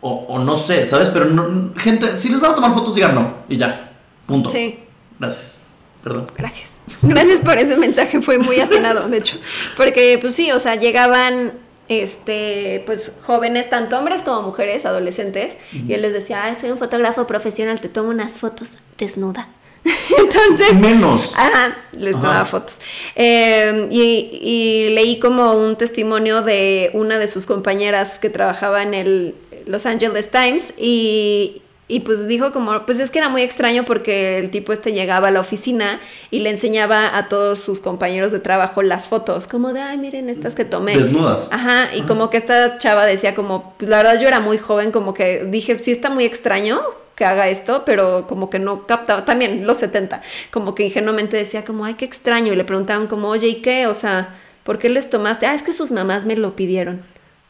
o, o no sé, ¿sabes? Pero no, gente, si les van a tomar fotos, digan no y ya, punto. sí. Gracias. Perdón. Gracias. Gracias por ese mensaje, fue muy atinado, de hecho. Porque, pues sí, o sea, llegaban, este, pues jóvenes, tanto hombres como mujeres, adolescentes, y él les decía, ay, soy un fotógrafo profesional, te tomo unas fotos desnuda. Entonces, Menos. Ajá, les Ajá. tomaba fotos. Eh, y, y leí como un testimonio de una de sus compañeras que trabajaba en el Los Angeles Times y, y pues dijo como, pues es que era muy extraño porque el tipo este llegaba a la oficina y le enseñaba a todos sus compañeros de trabajo las fotos, como de, ay, miren estas que tomé. Desnudas. Ajá, y como que esta chava decía como, pues la verdad yo era muy joven, como que dije, sí está muy extraño que haga esto, pero como que no captaba, también los 70, como que ingenuamente decía como, ay, qué extraño, y le preguntaban como, oye, ¿y qué? O sea, ¿por qué les tomaste? Ah, es que sus mamás me lo pidieron.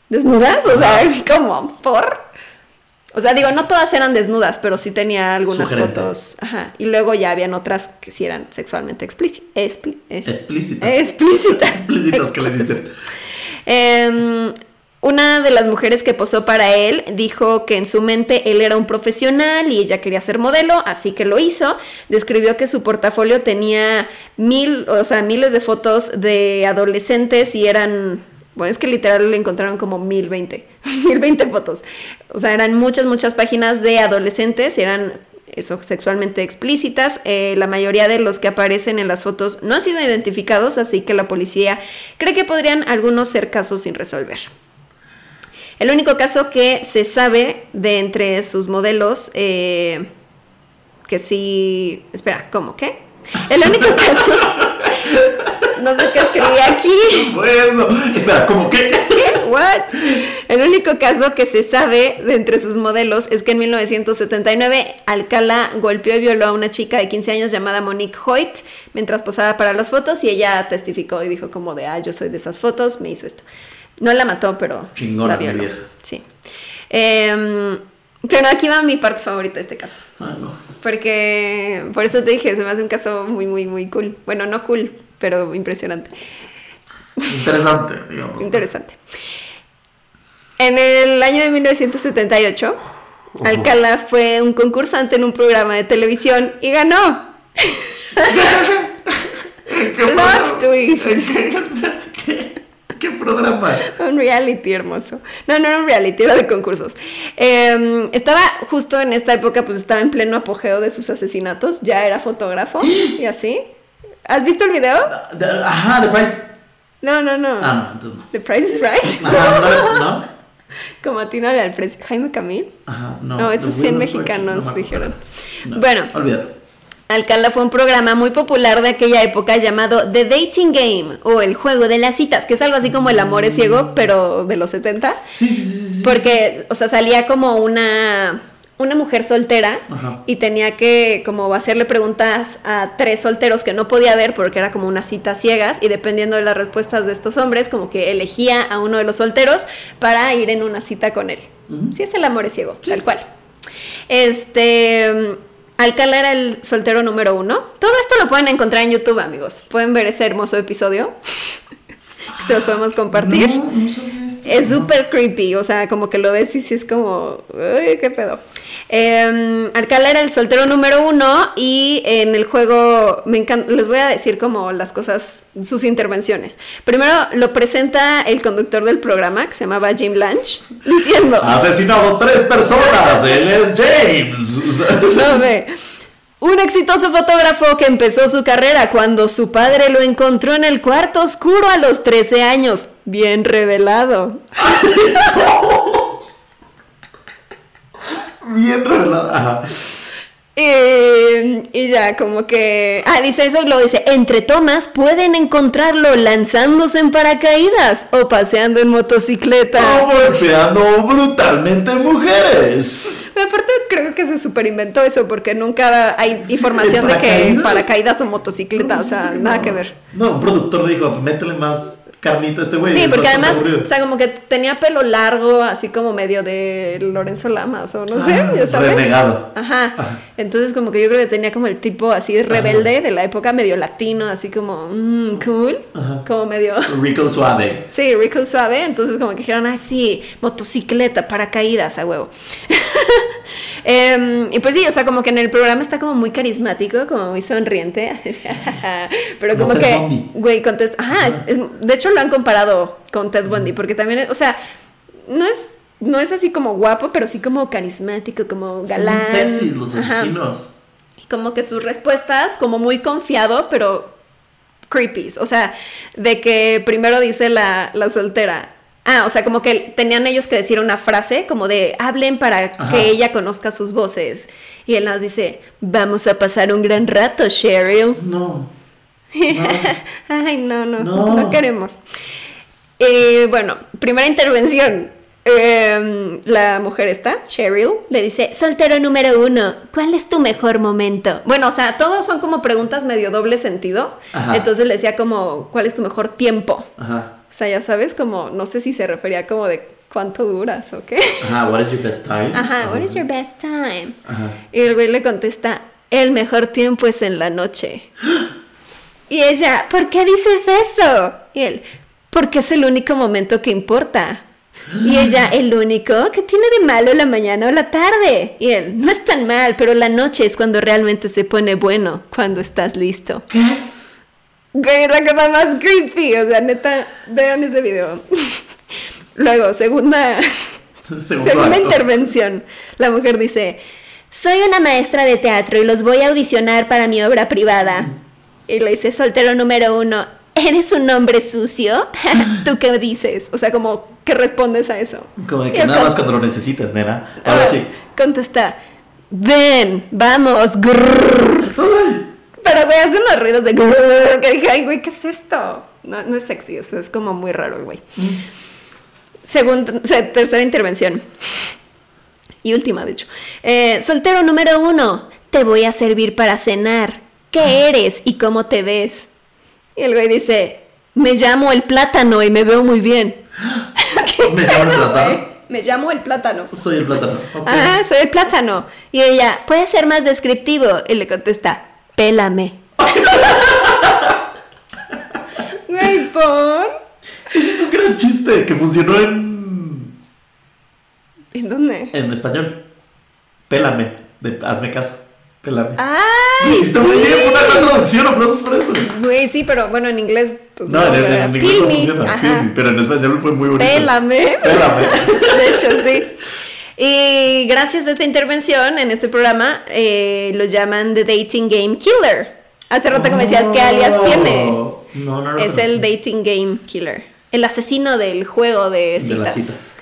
¿Desnudas? O sea, ¿cómo? ¿Por? O sea, digo, no todas eran desnudas, pero sí tenía algunas Sugerente. fotos. Ajá. Y luego ya habían otras que sí eran sexualmente explícitas. Explícitas. Explícitas. Explícitas que le dices. Em, una de las mujeres que posó para él dijo que en su mente él era un profesional y ella quería ser modelo, así que lo hizo. Describió que su portafolio tenía mil, o sea, miles de fotos de adolescentes y eran, bueno, es que literal le encontraron como mil veinte, mil veinte fotos. O sea, eran muchas, muchas páginas de adolescentes, eran eso, sexualmente explícitas. Eh, la mayoría de los que aparecen en las fotos no han sido identificados, así que la policía cree que podrían algunos ser casos sin resolver. El único caso que se sabe de entre sus modelos, eh, que sí... Espera, ¿cómo? ¿Qué? El único caso... No sé qué escribí aquí. Espera, ¿cómo qué? What? El único caso que se sabe de entre sus modelos es que en 1979 Alcala golpeó y violó a una chica de 15 años llamada Monique Hoyt mientras posaba para las fotos y ella testificó y dijo como de, ah, yo soy de esas fotos, me hizo esto. No la mató, pero Chingona, la mi violó. vieja. Sí. Em, pero aquí va mi parte favorita de este caso. Ah, no. Porque, por eso te dije, se me hace un caso muy, muy, muy cool. Bueno, no cool, pero impresionante. Interesante, digamos. Interesante. En el año de 1978, Ujú. Alcala fue un concursante en un programa de televisión y ganó. Plot twist. ¿Qué, programa? Un reality hermoso. No, no era un reality, era de concursos. Eh, estaba justo en esta época, pues estaba en pleno apogeo de sus asesinatos. Ya era fotógrafo y así. ¿Has visto el video? De- Ajá, The Price. No, no, no. Ah, no, entonces no. The Price is Right. Ajá, no, no. Como atínale al precio. Jaime Camil. Ajá, no. No, esos The 100 Wheel of Fortune, mexicanos no dijeron. No, Bueno. Olvídalo. Alcalá fue un programa muy popular de aquella época llamado The Dating Game o el juego de las citas, que es algo así como el amor es ciego, pero de los 70. Sí, sí, sí, sí, sí. Porque, o sea, salía como una, una mujer soltera Ajá. y tenía que como hacerle preguntas a tres solteros que no podía ver porque era como una cita ciegas y dependiendo de las respuestas de estos hombres, como que elegía a uno de los solteros para ir en una cita con él. Ujú. Sí, es el amor es ciego, tal cual. Este. Alcalá era el soltero número uno. Todo esto lo pueden encontrar en YouTube, amigos. Pueden ver ese hermoso episodio. Se los podemos compartir. Es súper creepy, o sea, como que lo ves y sí es como, uy, qué pedo. Eh, era el soltero número uno y en el juego, me encanta, les voy a decir como las cosas, sus intervenciones. Primero lo presenta el conductor del programa, que se llamaba Jim Lange, diciendo... Ha asesinado tres personas. Él es James. No, ve. Un exitoso fotógrafo que empezó su carrera cuando su padre lo encontró en el cuarto oscuro a los 13 años. Bien revelado. Bien revelado. Ajá. Eh, y ya, como que. Ah, dice eso, lo dice. Entre tomas pueden encontrarlo lanzándose en paracaídas o paseando en motocicleta. O golpeando brutalmente mujeres. Aparte, creo que se superinventó eso porque nunca hay Sí, información de que paracaídas. o motocicleta, o sea, nada que ver. No, un productor dijo, métele más carnita este güey. Sí, porque además, aburrido. o sea, como que tenía pelo largo, así como medio de Lorenzo Lamas, o no sé, Ah, ya sabes. renegado. Ajá. Entonces, como que yo creo que tenía como el tipo así rebelde de la época, medio latino, así como mm, cool, Ajá. como medio. Rico suave. Sí, rico suave. Entonces, como que dijeron, ah, sí, motocicleta, paracaídas, a huevo. Em, y pues sí, o sea, como que en el programa está como muy carismático, como muy sonriente. Pero Como que, güey, contesta. Ajá, es- es- de hecho lo han comparado con Ted Bundy, porque también, o sea, no es. No es así como guapo, pero sí como carismático, como galán. Son sexys los Ajá. asesinos. Y como que sus respuestas, como muy confiado, pero creepy. O sea, de que primero dice la, la soltera. Ah, o sea, como que tenían ellos que decir una frase, como de hablen para Ajá. que ella conozca sus voces. Y él nos dice, vamos a pasar un gran rato, Cheryl. No. Ay, no, no, No. no, queremos. Eh, bueno, primera intervención. Eh, la mujer está, Cheryl, le dice, soltero número uno, ¿cuál es tu mejor momento? Bueno, o sea, todos son como preguntas medio doble sentido. Ajá. Entonces le decía como, ¿cuál es tu mejor tiempo? Ajá. O sea, ya sabes, como, no sé si se refería como de cuánto duras o qué. Ajá, what is your best time? Ajá, what is your best time? Ajá. Y el güey le contesta, el mejor tiempo es en la noche. Y ella, ¿por qué dices eso? Y él, porque es el único momento que importa. Y ella, el único que tiene de malo la mañana o la tarde. Y él, no es tan mal, pero la noche es cuando realmente se pone bueno, cuando estás listo. ¿Qué? Güey, la cosa más creepy. O sea, neta, vean ese video. Luego, segunda, Segunda intervención. La mujer dice, soy una maestra de teatro y los voy a audicionar para mi obra privada. Y le dice, soltero número uno, ¿eres un hombre sucio? ¿Tú qué dices? O sea, como, ¿qué respondes a eso? Como de que nada más cuando lo necesitas, nena. Ahora ah, sí. Contesta, ven, vamos, grrr". Ay. Pero, güey, hace unos ruidos de grrr, que dije, ay, güey, ¿qué es esto? No, no es sexy, eso es como muy raro güey. Segunda, se- tercera intervención. Y última, de hecho. Eh, soltero número uno, te voy a servir para cenar. ¿Qué eres y cómo te ves? Y el güey dice, me llamo el plátano y me veo muy bien. ¿Qué ¿Me llamo el plátano? Me llamo el plátano. Soy el plátano. Ok. Ajá, soy el plátano. Y ella, ¿puede ser más descriptivo? Y le contesta, pélame. Güey, por. Ese es un gran chiste que funcionó en, ¿En dónde? en español. Pélame. De, hazme caso. Pélame. ¡Ay! Lo hiciste muy bien, una traducción, aplausos por eso. Güey, sí, pero bueno, en inglés, pues No, en, en- en inglés no funciona, me, pero en español fue muy bonito. Pélame. Pélame. De hecho, sí. Y gracias a esta intervención en este programa, eh, lo llaman The Dating Game Killer. Hace rato que me decías qué alias tiene. Oh. No, no lo Es el. Dating Game Killer. El asesino del juego de De citas. las citas.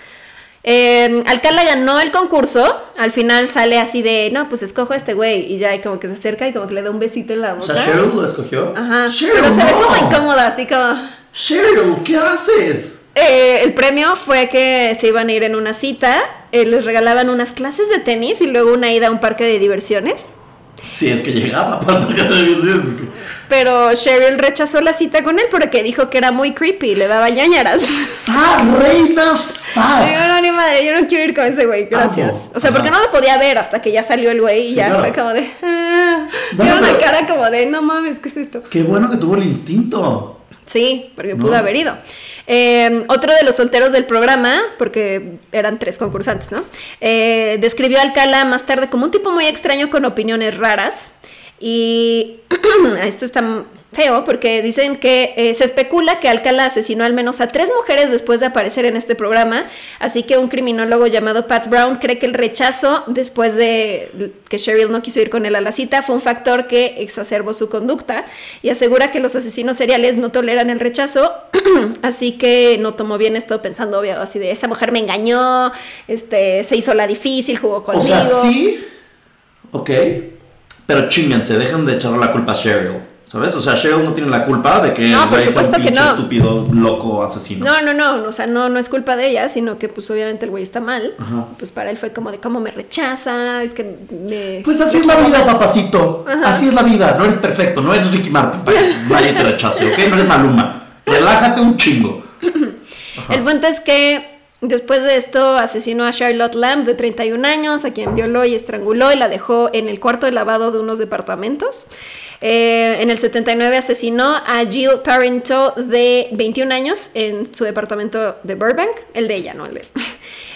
Eh, Alcala ganó el concurso. Al final sale así de, no, pues escojo a este güey. Y ya y como que se acerca y como que le da un besito en la O boca. sea, Cheryl lo escogió. Ajá. Cheryl, Pero se ve no. como incómoda, así como. Cheryl, ¿qué haces? Eh, el premio fue que se iban a ir en una cita. eh, les regalaban unas clases de tenis y luego una ida a un parque de diversiones. Si es que llegaba para porque- Pero Cheryl rechazó la cita con él porque dijo que era muy creepy y le daba ñañaras. ¡Sa, reina, sa! Digo, no, ni madre, yo no quiero ir con ese güey, gracias. Amo. O sea, porque no lo podía ver hasta que ya salió el güey y Sí, ya claro. fue como de. Ah, Bueno, una cara como de, no mames, ¿qué es esto? Qué bueno que tuvo el instinto. Sí, porque No. pudo haber ido. Eh, otro de los solteros del programa, porque eran tres concursantes, ¿no? Eh, describió a Alcala más tarde como un tipo muy extraño con opiniones raras. Y esto está feo porque dicen que eh, se especula que Alcala asesinó al menos a tres mujeres después de aparecer en este programa. Así que un criminólogo llamado Pat Brown cree que el rechazo después de que Cheryl no quiso ir con él a la cita fue un factor que exacerbó su conducta y asegura que los asesinos seriales no toleran el rechazo. así que no tomó bien esto pensando obvio así de esa mujer me engañó, este se hizo la difícil, jugó conmigo. O sea, sí. Ok. Pero chinganse, dejen de echarle la culpa a Cheryl. ¿Sabes? O sea, Cheryl no tiene la culpa de que No, el por güey sea un supuesto que pinche no. estúpido, loco, asesino. No, no, no, o sea, no, no es culpa de ella, sino que pues obviamente el güey está mal. Ajá. Pues para él fue como de cómo me rechaza, es que me... Pues así es la vida, papacito. Así es la vida. No eres perfecto, no eres Ricky Martin para que nadie te rechace, ¿ok? No eres Maluma. Relájate un chingo. El punto es que después de esto asesinó a Charlotte Lamb de 31 años, a quien violó y estranguló y la dejó en el cuarto de lavado de unos departamentos. Eh, en el 79 asesinó a Jill Parento de 21 años en su departamento de Burbank, el de ella, no el de él.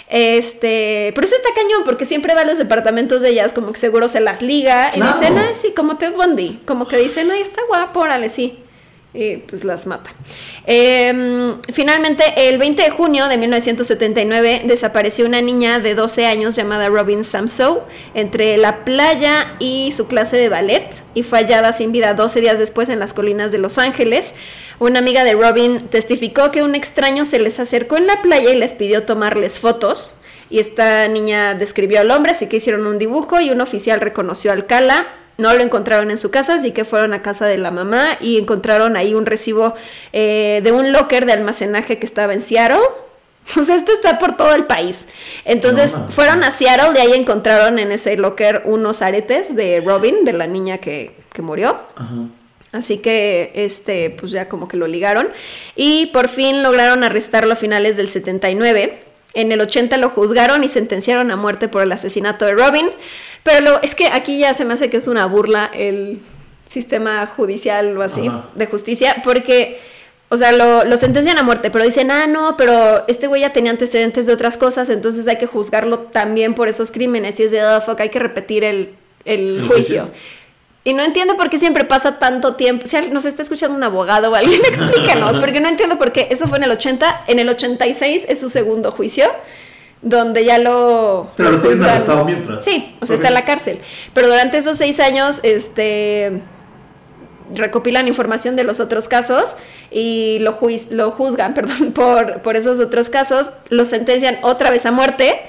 Este, pero eso está cañón porque siempre va a los departamentos de ellas, como que seguro se las liga y Claro. dicen, ay, sí, como Ted Bundy, como que dicen, ay, está guapo, órale, sí y pues las mata. Eh, finalmente, el 20 de junio de 1979 desapareció una niña de 12 años llamada Robin Samsoe entre la playa y su clase de ballet y fue hallada sin vida 12 días después en las colinas de Los Ángeles. Una amiga de Robin testificó que un extraño se les acercó en la playa y les pidió tomarles fotos. Y esta niña describió al hombre, así que hicieron un dibujo y un oficial reconoció al Cala. No lo encontraron en su casa, así que fueron a casa de la mamá y encontraron ahí un recibo eh, de un locker de almacenaje que estaba en Seattle. O sea, esto está por todo el país. Entonces No, fueron a Seattle, de ahí encontraron en ese locker unos aretes de Robin, de la niña que, que murió. Ajá. Así que, este, pues ya como que lo ligaron. Y por fin lograron arrestarlo a finales del 79. En el 80 lo juzgaron y sentenciaron a muerte por el asesinato de Robin. Pero lo, es que aquí ya se me hace que es una burla el sistema judicial o así, Ajá. de justicia, porque, o sea, lo, lo sentencian a muerte, pero dicen, ah, no, pero este güey ya tenía antecedentes de otras cosas, entonces hay que juzgarlo también por esos crímenes. Y es de, oh, fuck, hay que repetir el, el ¿El juicio. Y no entiendo por qué siempre pasa tanto tiempo. Si nos está escuchando un abogado o alguien, explíquenos, porque no entiendo por qué. Eso fue en el 80, en el 86 es su segundo juicio, donde ya lo. Pero lo arrestado mientras. Sí, o sea, está en la cárcel. Pero durante esos seis años, este recopilan información de los otros casos y lo, juiz- lo juzgan, perdón, por, por esos otros casos, lo sentencian otra vez a muerte,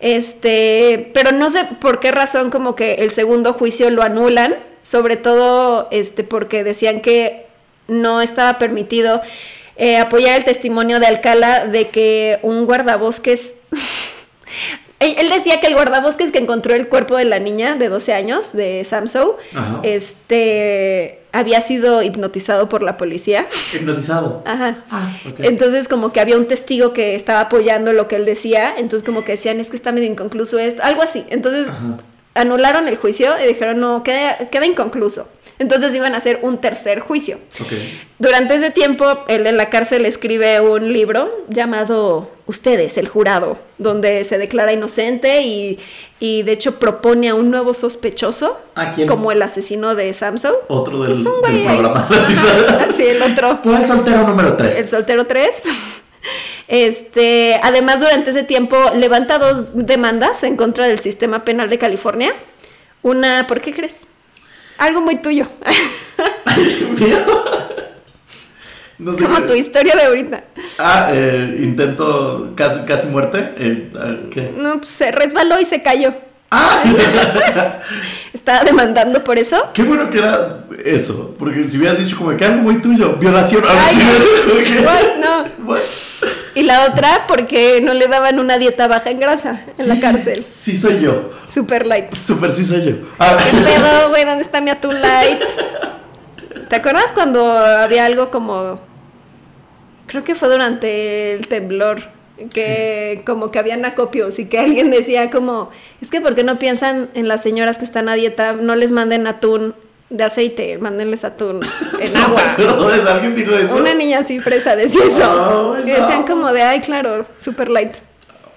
este, pero no sé por qué razón como que el segundo juicio lo anulan, sobre todo este, porque decían que no estaba permitido eh, apoyar el testimonio de Alcala de que un guardabosques él decía que el guardabosques que encontró el cuerpo de la niña de 12 años, de Samso, Ajá. este, había sido hipnotizado por la policía. Hipnotizado. Ajá. Ah. Entonces como que había un testigo que estaba apoyando lo que él decía, entonces como que decían, es que está medio inconcluso esto, algo así. Entonces Ajá. anularon el juicio y dijeron, no, queda, queda inconcluso. Entonces iban a hacer un tercer juicio. Durante ese tiempo, él en la cárcel escribe un libro llamado Ustedes, el jurado, donde se declara inocente y, y de hecho propone a un nuevo sospechoso ¿A quién? como el asesino de Samson. Otro del, Pues un del programa. Ajá, sí, el otro. Fue el soltero número 3. El soltero 3. Este, además, durante ese tiempo levanta dos demandas en contra del sistema penal de California. Una, ¿por qué crees? Algo muy tuyo. no sé Como qué- tu historia de ahorita. Ah, eh, intento casi, casi muerte. Eh, ah, ¿Qué? No, pues se resbaló y se cayó. ¡Ah! Estaba demandando por eso. Qué bueno que era eso. Porque si hubieras dicho como que algo muy tuyo, violación. Ay, si no. What? No. What? Y la otra porque no le daban una dieta baja en grasa en la cárcel. Sí soy yo. Super light. Super sí soy yo. Ah, ¿Qué pedo, güey? ¿Dónde está mi atún light? ¿Te acuerdas cuando había algo como... Creo que fue durante el temblor, que como que habían acopios y que alguien decía como, es que ¿por qué no piensan en las señoras que están a dieta? No les manden atún de aceite, mándenles atún en agua. eso. ¿Alguien dijo eso? Una niña así fresa decía eso. Ay, y decían no. como de, ay, claro, super light.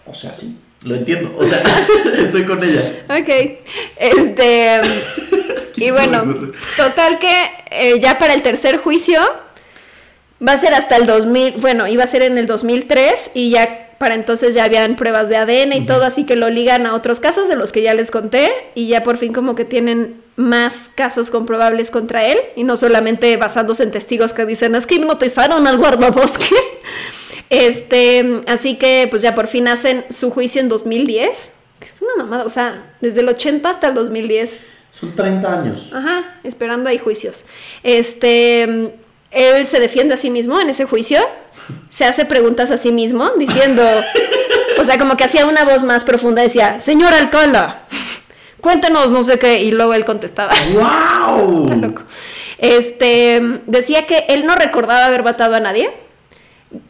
O sea, sí. Lo entiendo. O sea, estoy con ella. Ok, este... y bueno, total que eh, ya para el tercer juicio va a ser hasta el 2000, bueno, iba a ser en el 2003 y ya para entonces ya habían pruebas de ADN y todo, así que lo ligan a otros casos de los que ya les conté y ya por fin como que tienen más casos comprobables contra él y no solamente basándose en testigos que dicen es que hipnotizaron al guardabosques. Este, así que pues ya por fin hacen su juicio en 2010, que es una mamada, o sea, desde el 80 hasta el 2010. Son 30 años. Ajá, esperando ahí juicios. Este, él se defiende a sí mismo en ese juicio, se hace preguntas a sí mismo, diciendo, o sea, como que hacía una voz más profunda, decía, señor alcalde, cuéntenos no sé qué, y luego él contestaba. ¡Wow! Está loco. Este, decía que él no recordaba haber matado a nadie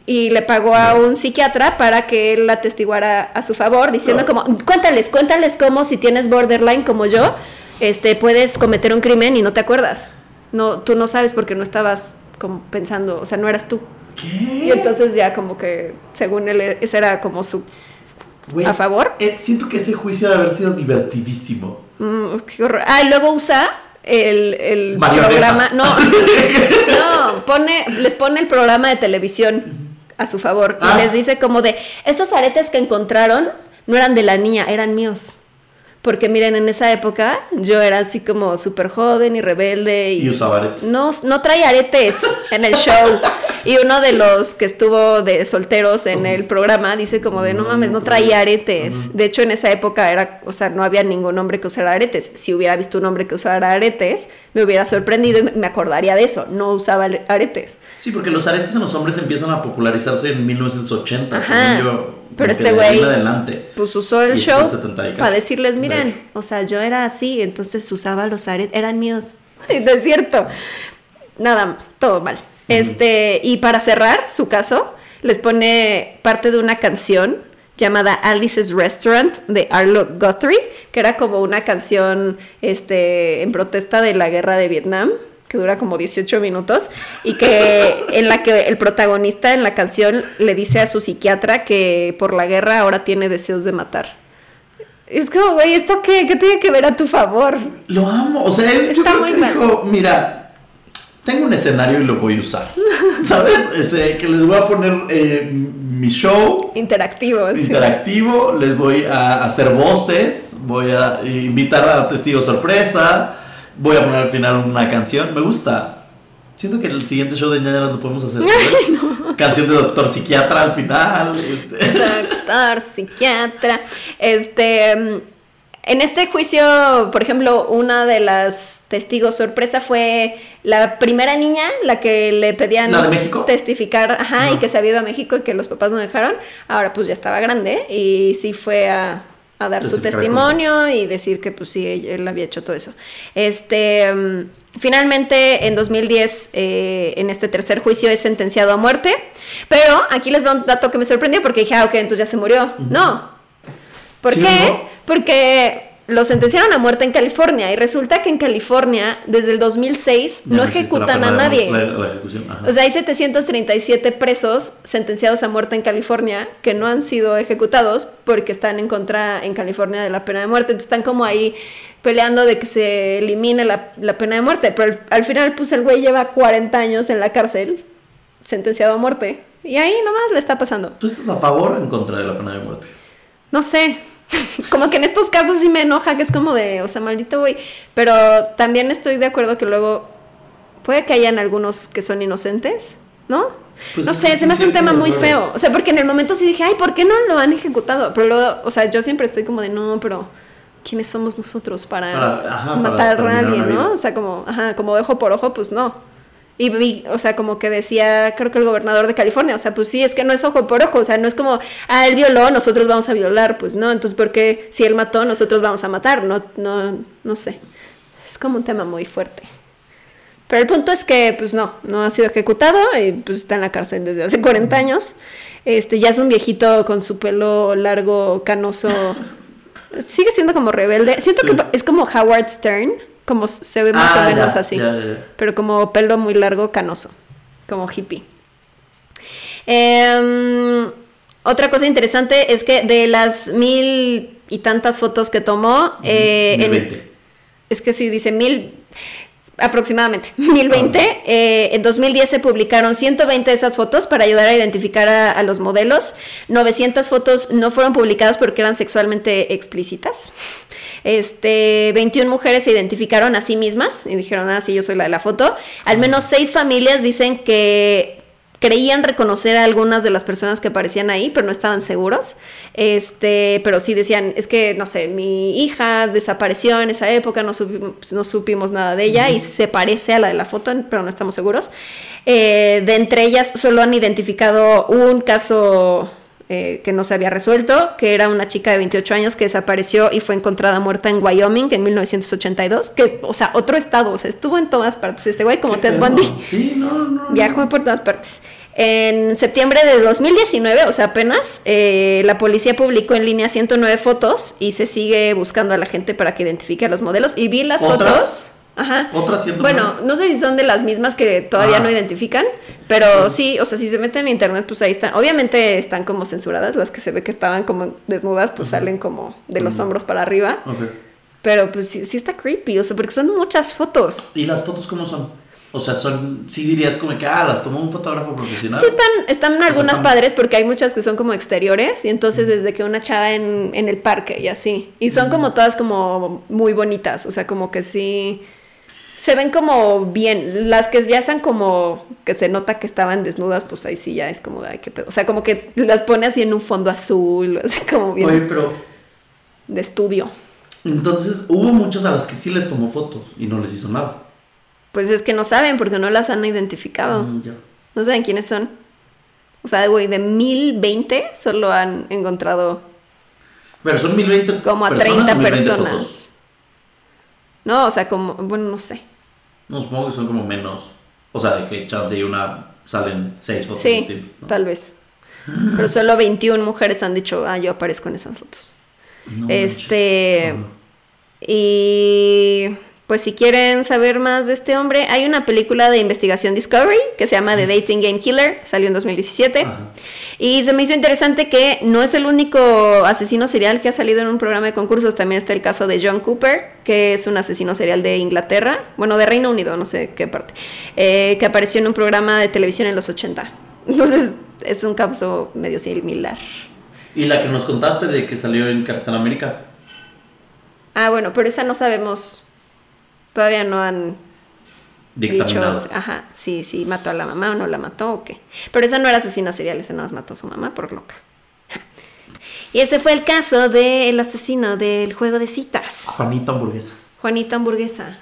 y le pagó a un psiquiatra para que él atestiguara a su favor, diciendo No. como, cuéntales, cuéntales cómo si tienes borderline como yo, este, puedes cometer un crimen y no te acuerdas. No, tú no sabes porque no estabas como pensando, o sea, no eras tú. Y ¿Qué? entonces ya como que, según él, ese era como su... ¿A favor? eh, siento que ese juicio debe haber sido divertidísimo. Mm, qué horror. Ah, y luego usa el, el programa. No, no, pone, les pone el programa de televisión a su favor. Ah. Y les dice como de, estos aretes que encontraron no eran de la niña, eran míos. Porque miren, en esa época yo era así como súper joven y rebelde y... Y usaba aretes. No, no trae aretes en el show. Y uno de los que estuvo de solteros en el programa dice como de no mames, no traía aretes. De hecho, en esa época era, o sea, no había ningún hombre que usara aretes. Si hubiera visto un hombre que usara aretes, me hubiera sorprendido y me acordaría de eso. No usaba aretes. Sí, porque los aretes en los hombres empiezan a popularizarse en 1980, Ajá. yo. Pero este güey-. Pues usó el show el 70 y cacho, para decirles, de miren, o sea, yo era así, entonces usaba los aretes, eran míos. No es cierto. Nada, todo mal. Este, y para cerrar su caso, les pone parte de una canción llamada Alice's Restaurant de Arlo Guthrie, que era como una canción este, en protesta de la guerra de Vietnam, que dura como 18 minutos, y que en la que el protagonista en la canción le dice a su psiquiatra que por la guerra ahora tiene deseos de matar. Es como, güey, ¿esto qué? ¿Qué tiene que ver a tu favor? Lo amo. O sea, él yo Está creo muy que mal. dijo, mira, tengo un escenario y lo voy a usar. ¿Sabes? Ese, que les voy a poner eh, mi show Interactivo. sí. interactivo, les voy a hacer voces, voy a invitar a testigos sorpresa, voy a poner al final una canción. Me gusta. Siento que el siguiente show de ñañaras lo podemos hacer. ¿sabes? Canción de doctor psiquiatra al final. este. Doctor, psiquiatra. Este. mm, En este juicio, por ejemplo, una de las testigos sorpresa fue la primera niña, la que le pedían ¿La de México? testificar, ajá, y que se había ido a México y que los papás no dejaron. Ahora pues ya estaba grande y sí fue a, a dar su testimonio y decir que pues sí, él, había hecho todo eso. Este, mm, finalmente en 2010, eh, en este tercer juicio es sentenciado a muerte, pero aquí les va un dato que me sorprendió porque dije, ah, ok, entonces ya se murió. No. ¿Por ¿Sí, qué? no? Porque lo sentenciaron a muerte en California y resulta que en California desde el 2006 Ya no ejecutan a nadie. La, la ejecución. O sea, hay 737 presos sentenciados a muerte en California que no han sido ejecutados porque están en contra en California de la pena de muerte. Entonces están como ahí peleando de que se elimine la, la pena de muerte. Pero al, al final, pues el güey lleva 40 años en la cárcel, sentenciado a muerte. Y ahí nomás le está pasando. ¿Tú estás a favor o en contra de la pena de muerte? No sé. Como que en estos casos sí me enoja, que es como de, o sea, maldito güey. Pero también estoy de acuerdo que luego puede que hayan algunos que son inocentes, ¿no? Pues no sé, se me hace un tema muy feo. O sea, porque en el momento sí dije, ay, ¿por qué no lo han ejecutado? Pero luego, o sea, yo siempre estoy como de, no, pero ¿quiénes somos nosotros para, Para- ajá, para matar a alguien, no? O sea, como, ajá, como ojo por ojo, pues no. Y vi, o sea, como que decía, creo que el gobernador de California, o sea, pues sí, es que no es ojo por ojo, o sea, no es como, ah, él violó, nosotros vamos a violar, pues no, entonces, ¿por qué si él mató, nosotros vamos a matar? No, no, no sé. Es como un tema muy fuerte. Pero el punto es que, pues no, no ha sido ejecutado y pues está en la cárcel desde hace 40 años. Este, ya es un viejito con su pelo largo, canoso. Sigue siendo como rebelde. Siento Sí. que es como Howard Stern, como se ve más Ah, o menos ya, así. ya, ya. Pero como pelo muy largo, canoso, como hippie. Em, otra cosa interesante es que de las mil y tantas fotos que tomó, eh, en- 2020. es que sí, dice mil, aproximadamente, 1020. eh, en 2010 se publicaron 120 de esas fotos para ayudar a identificar a, a los modelos. 900 fotos no fueron publicadas porque eran sexualmente explícitas. Este, 21 mujeres se identificaron a sí mismas y dijeron, ah, sí, yo soy la de la foto. Al menos seis familias dicen que creían reconocer a algunas de las personas que aparecían ahí, pero no estaban seguros. Este, pero sí decían, es que, no sé, mi hija desapareció en esa época, no supimos, no supimos nada de ella y se parece a la de la foto, pero no estamos seguros. Eh, de entre ellas solo han identificado un caso eh, que no se había resuelto, que era una chica de 28 años que desapareció y fue encontrada muerta en Wyoming en 1982, que es, o sea, otro estado, o sea, estuvo en todas partes este güey, como ¿Qué Ted? Bundy. Sí, no, no. no. Viajó por todas partes. En septiembre de 2019, o sea, apenas, eh, la policía publicó en línea 109 fotos y se sigue buscando a la gente para que identifique a los modelos. Y vi las ¿Otras? fotos. Ajá. Otras 109. Bueno, no sé si son de las mismas que todavía Ah. no identifican, pero sí, o sea, si se meten en internet, pues ahí están. Obviamente están como censuradas, las que se ve que estaban como desnudas, pues salen como de los hombros para arriba. Pero pues sí, sí está creepy, o sea, porque son muchas fotos. ¿Y las fotos cómo son? O sea, son. Sí dirías como que, ah, las tomó un fotógrafo profesional. Sí, están, están algunas están- padres porque hay muchas que son como exteriores y entonces desde que una chava en, en el parque y así. Y son como todas como muy bonitas, o sea, como que sí... Se ven como bien. Las que ya están como que se nota que estaban desnudas, pues ahí sí ya es como, ay, qué pedo. O sea, como que las pone así en un fondo azul, así como bien Oye, pero. de estudio. Entonces hubo muchos a las que sí les tomó fotos y no les hizo nada. Pues es que no saben porque no las han identificado. Mm, ya. No saben quiénes son. O sea, güey, de 1020 solo han encontrado Pero son 1020 como a personas 30 o 1020 personas. fotos. No, o sea, como, bueno, no sé. No, supongo que son como menos. O sea, de que chance y una salen seis fotos Sí, distintas. ¿no? tal vez. Pero solo 21 mujeres han dicho, ah, yo aparezco en esas fotos. No este. Y pues si quieren saber más de este hombre, hay una película de investigación Discovery que se llama The Dating Game Killer, salió en 2017. Ajá. Y se me hizo interesante que no es el único asesino serial que ha salido en un programa de concursos. También está el caso de John Cooper, que es un asesino serial de Inglaterra, bueno, de Reino Unido, no sé qué parte, eh, que apareció en un programa de televisión en los 80. Entonces es un caso medio similar. Y la que nos contaste de que salió en Capitán América. Ah, bueno, pero esa no sabemos. Todavía no han dicho, Dictaminado. ajá, sí, sí, mató a la mamá o no la mató o qué. Pero esa no era asesina serial, esa nada más mató a su mamá por loca. Y ese fue el caso del asesino del juego de citas, Juanito Hamburguesas. Juanito Hamburguesa.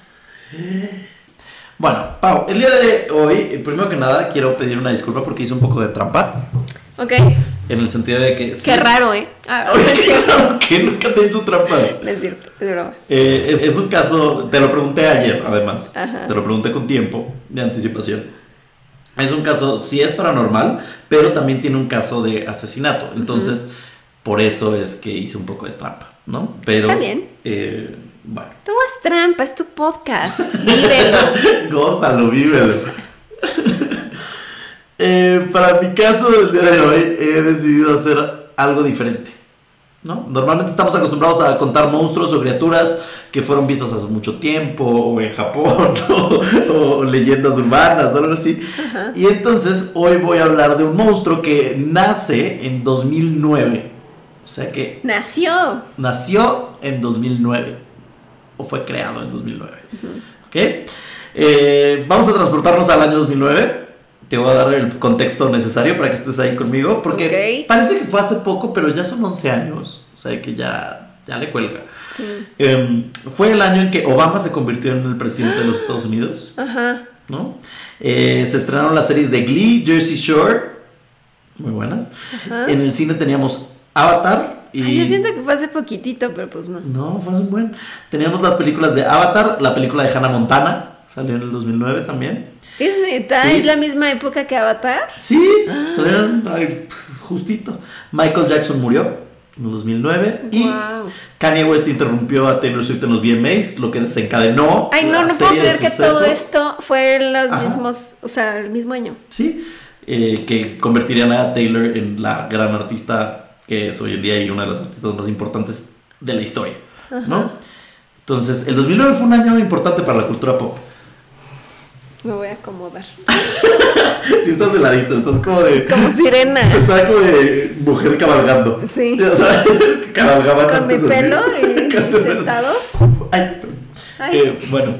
Bueno, Pau, el día de hoy, eh, primero que nada, quiero pedir una disculpa porque hice un poco de trampa. Ok, En el sentido de que. sí qué es- raro, ¿eh? Ah, no es cierto, que nunca te he hecho trampas. no es cierto, es broma. Eh, es, es un caso, te lo pregunté ayer, además. Ajá. Te lo pregunté con tiempo de anticipación. Es un caso, sí es paranormal, pero también tiene un caso de asesinato. Entonces, por eso es que hice un poco de trampa, ¿no? Pero. Está bien. eh, bueno. Tú haz trampa, es tu podcast, vívelo. Gózalo, vívelo. Eh, para mi caso, el día de hoy he decidido hacer algo diferente. ¿no? Normalmente estamos acostumbrados a contar monstruos o criaturas que fueron vistas hace mucho tiempo, o en Japón, o, o leyendas urbanas, o algo así. Y entonces hoy voy a hablar de un monstruo que nace en 2009. O sea que Nació. nació en 2009 o fue creado en 2009. ¿Ok? Eh, vamos a transportarnos al año 2009 te voy a dar el contexto necesario para que estés ahí conmigo, porque parece que fue hace poco, pero ya son 11 años, o sea que ya, ya le cuelga. Sí. Em, fue el año en que Obama se convirtió en el presidente de los Estados Unidos, Ajá. ¿no? Eh, se estrenaron las series de Glee, Jersey Shore, muy buenas. Ajá. En el cine teníamos Avatar y... Ay, yo siento que fue hace poquitito, pero pues no. No, fue hace un buen. Teníamos las películas de Avatar, la película de Hannah Montana, salió en el 2009 también. ¿Es neta? Sí. ¿Es la misma época que Avatar? Sí, salieron ay, justito. Michael Jackson murió en el 2009 y Wow. Kanye West interrumpió a Taylor Swift en los VMAs, lo que desencadenó. Ay, no, no puedo creer que todo esto fue en los Ajá. mismos, o sea, el mismo año. Sí, eh, que convertirían a Taylor en la gran artista que es hoy en día y una de las artistas más importantes de la historia, ¿no? Entonces, el 2009 fue un año importante para la cultura pop. Me voy a acomodar. Si estás de ladito, estás como de. Como sirena. Sentada como de mujer cabalgando. Sí. Sabes, que cabalgaban Con mi pelo y sentados. Ay. Ay. Eh, bueno.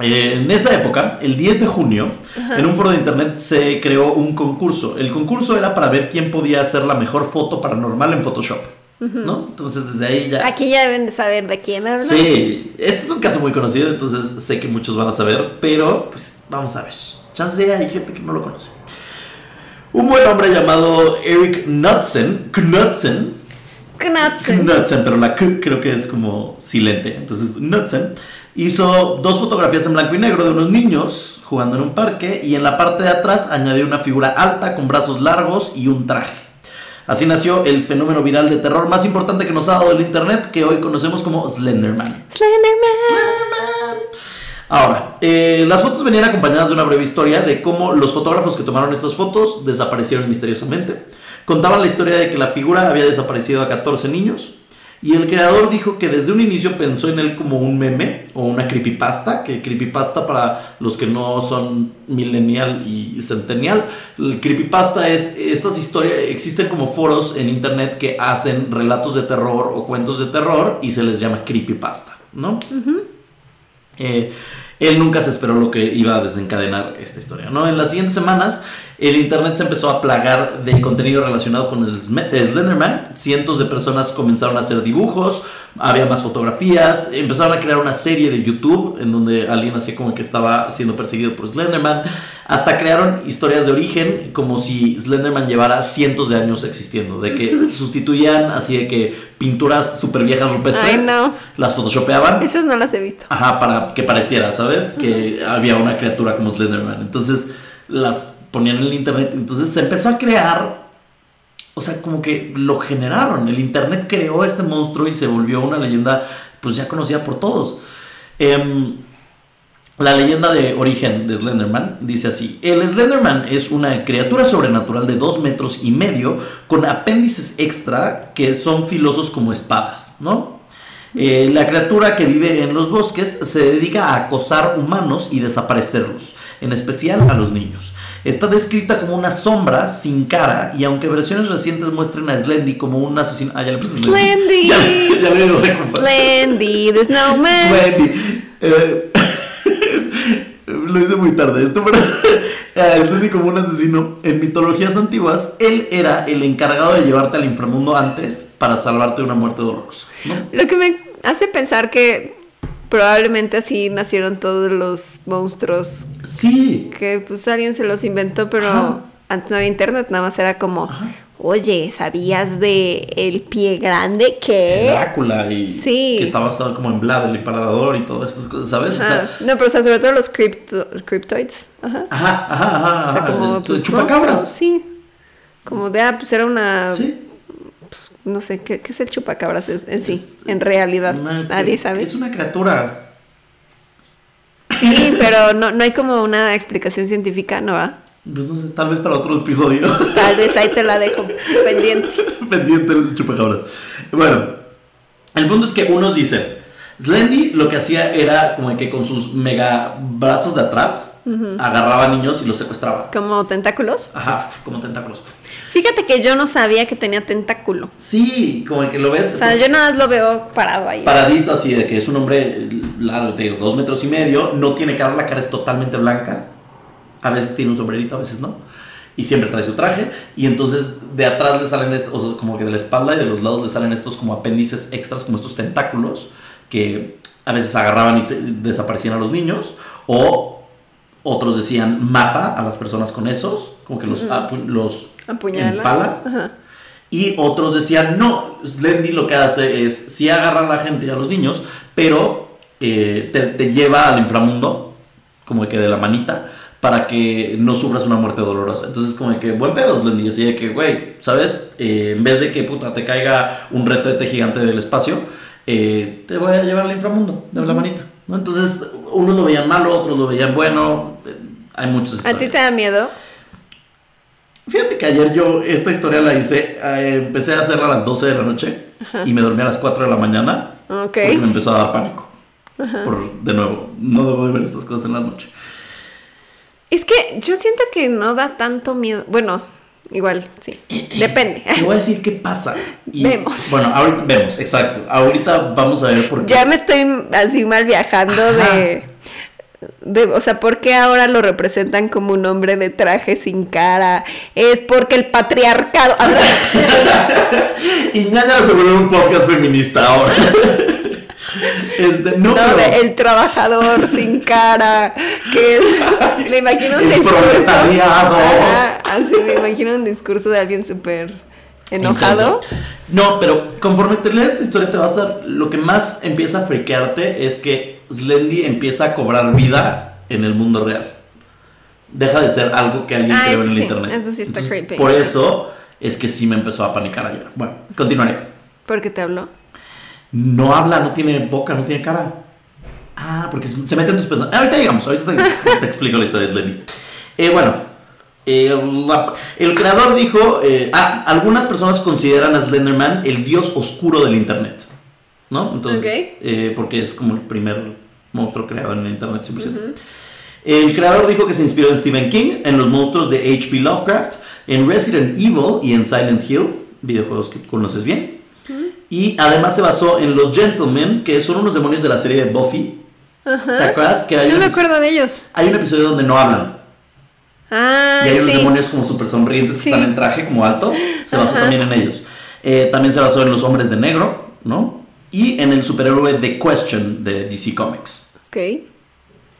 eh, en esa época, el 10 de junio, en un foro de internet se creó un concurso. El concurso era para ver quién podía hacer la mejor foto paranormal en Photoshop. ¿No? Entonces desde ahí ya. Aquí ya deben de saber de quién hablamos. Sí, este es un caso muy conocido, entonces sé que muchos van a saber, pero pues vamos a ver. Chance hay gente que no lo conoce. Un buen hombre llamado Eric Knudsen, Knudsen, Knudsen. Knudsen, pero la K creo que es como silente, entonces Knudsen hizo dos fotografías en blanco y negro de unos niños jugando en un parque y en la parte de atrás añadió una figura alta con brazos largos y un traje. Así nació el fenómeno viral de terror más importante que nos ha dado el internet, que hoy conocemos como Slenderman. Slenderman. Ahora, eh, las fotos venían acompañadas de una breve historia de cómo los fotógrafos que tomaron estas fotos desaparecieron misteriosamente. Contaban la historia de que la figura había desaparecido a 14 niños y el creador dijo que desde un inicio pensó en él como un meme o una creepypasta, que creepypasta para los que no son millennial y centennial, el creepypasta es estas historias, existen como foros en internet que hacen relatos de terror o cuentos de terror y se les llama creepypasta, ¿no? Eh, él nunca se esperó lo que iba a desencadenar esta historia, ¿no? En las siguientes semanas, el internet se empezó a plagar de contenido relacionado con Slenderman. Cientos de personas comenzaron a hacer dibujos, había más fotografías, empezaron a crear una serie de YouTube en donde alguien hacía como que estaba siendo perseguido por Slenderman. Hasta crearon historias de origen, como si Slenderman llevara cientos de años existiendo, de que sustituían así de que pinturas súper viejas rupestres, Ay, no. las photoshopeaban. Esas no las he visto. Ajá, para que pareciera, ¿sabes? Que había una criatura como Slenderman. Entonces las ponían en el internet. Entonces se empezó a crear. O sea, como que lo generaron. El internet creó este monstruo y se volvió una leyenda, pues ya conocida por todos. Em, la leyenda de origen de Slenderman dice así: El Slenderman es una criatura sobrenatural de 2 metros y medio con apéndices extra que son filosos como espadas, ¿no? Eh, la criatura que vive en los bosques se dedica a acosar humanos y desaparecerlos, en especial a los niños. Está descrita como una sombra sin cara y aunque versiones recientes muestren a Slendy como un asesino... Ah, ya le puse Slendy. Ya, le- ya le recuperé. Slendy, the snowman. Slendy. Eh, lo hice muy tarde esto, pero a Slendy como un asesino. En mitologías antiguas, él era el encargado de llevarte al inframundo antes para salvarte de una muerte dolorosa. ¿no? Lo que me hace pensar que probablemente así nacieron todos los monstruos Sí, que pues alguien se los inventó, pero Ajá. antes no había internet, nada más era como, Ajá. Oye, ¿sabías de el pie grande que? Drácula y Sí. que está basado como en Vlad, el emparador y todas estas cosas, ¿sabes? O Ajá. sea, no, pero o sea, sobre todo los crypto- cryptoids. Ajá. ajá, ajá, ajá. O sea, como pues, chupacabras. monstruos, sí. Como de, ah, pues era una, Sí. no sé, ¿qué, qué es el chupacabras en, en sí? En realidad, Una- nadie sabe. Es una criatura. Sí, pero no, no hay como una explicación científica, ¿no? va? Pues no sé, tal vez para otro episodio. Tal vez ahí te la dejo pendiente. pendiente el chupacabras. Bueno, el punto es que unos dicen, Slendy lo que hacía era como que con sus mega brazos de atrás agarraba niños y los secuestraba. Como tentáculos. Ajá, como tentáculos. Fíjate que yo no sabía que tenía tentáculo. Sí, como que lo ves. O sea, yo nada más lo veo parado ahí. paradito así de que es un hombre largo, te digo, dos metros y medio, no tiene cara, la cara es totalmente blanca. A veces tiene un sombrerito, a veces no. Y siempre trae su traje. Y entonces de atrás le salen estos, o sea, como que de la espalda y de los lados le salen estos como apéndices extras, como estos tentáculos, que a veces agarraban y se- desaparecían a los niños. O otros decían mata a las personas con esos, como que los, apu- los Apuñala. empala. Ajá. Y otros decían, no, Slendy lo que hace es, sí agarra a la gente y a los niños, pero eh, te, te lleva al inframundo, como que de la manita, para que no sufras una muerte dolorosa. Entonces, como que, buen pedo, Slendy, así de que, güey, ¿sabes? Eh, en vez de que, puta, te caiga un retrete gigante del espacio, eh, te voy a llevar al inframundo, de la manita. ¿no? Entonces, unos lo veían malo, otros lo veían bueno, eh, hay muchos ¿A ti te da miedo? Fíjate que ayer yo esta historia la hice, empecé a hacerla a las 12 de la noche y me dormí a las 4 de la mañana Ok. porque me empezó a dar pánico. Por, de nuevo, no debo de ver estas cosas en la noche. Es que yo siento que no da tanto miedo. Bueno, igual, sí. Depende. Te voy a decir qué pasa. Y, Vemos. Bueno, ahorita vemos, exacto. Ahorita vamos a ver por qué. Ya me estoy así mal viajando de, de. O sea, ¿por qué ahora lo representan como un hombre de traje sin cara? Es porque el patriarcado. Y ñaña se vuelve un podcast feminista ahora. Este, no, No, pero- el trabajador sin cara, que es, me imagino un discurso. Ajá, así me imagino un discurso de alguien súper enojado. No, pero conforme te lees esta historia te vas a dar, lo que más empieza a friquearte es que Slendy empieza a cobrar vida en el mundo real. Deja de ser algo que alguien Ah, creó en el sí, internet. eso sí está creepy, Por eso es que sí me empezó a panicar ayer. Bueno, continuaré. ¿Por qué te habló? No habla, no tiene boca, no tiene cara. Ah, porque se se mete en tus personajes. Ahorita llegamos, ahorita te, te explico la historia de Slendy. Eh, bueno, eh, la- el creador dijo, eh, ah, algunas personas consideran a Slenderman el dios oscuro del Internet. ¿No? Entonces, eh, porque es como el primer monstruo creado en el Internet 100%. El creador dijo que se inspiró en Stephen King, en los monstruos de H.P. Lovecraft, en Resident Evil y en Silent Hill, videojuegos que conoces bien. Y además se basó en los Gentlemen, que son unos demonios de la serie de Buffy. ¿Te Ajá. acuerdas que hay, No un, me acuerdo de ellos. hay un episodio donde no hablan? Ah, y hay unos sí. demonios como súper sonrientes que Sí. están en traje, como altos. Se basó Ajá. también en ellos. Eh, también se basó en los hombres de negro, ¿no? Y en el superhéroe The Question de DC Comics. Ok.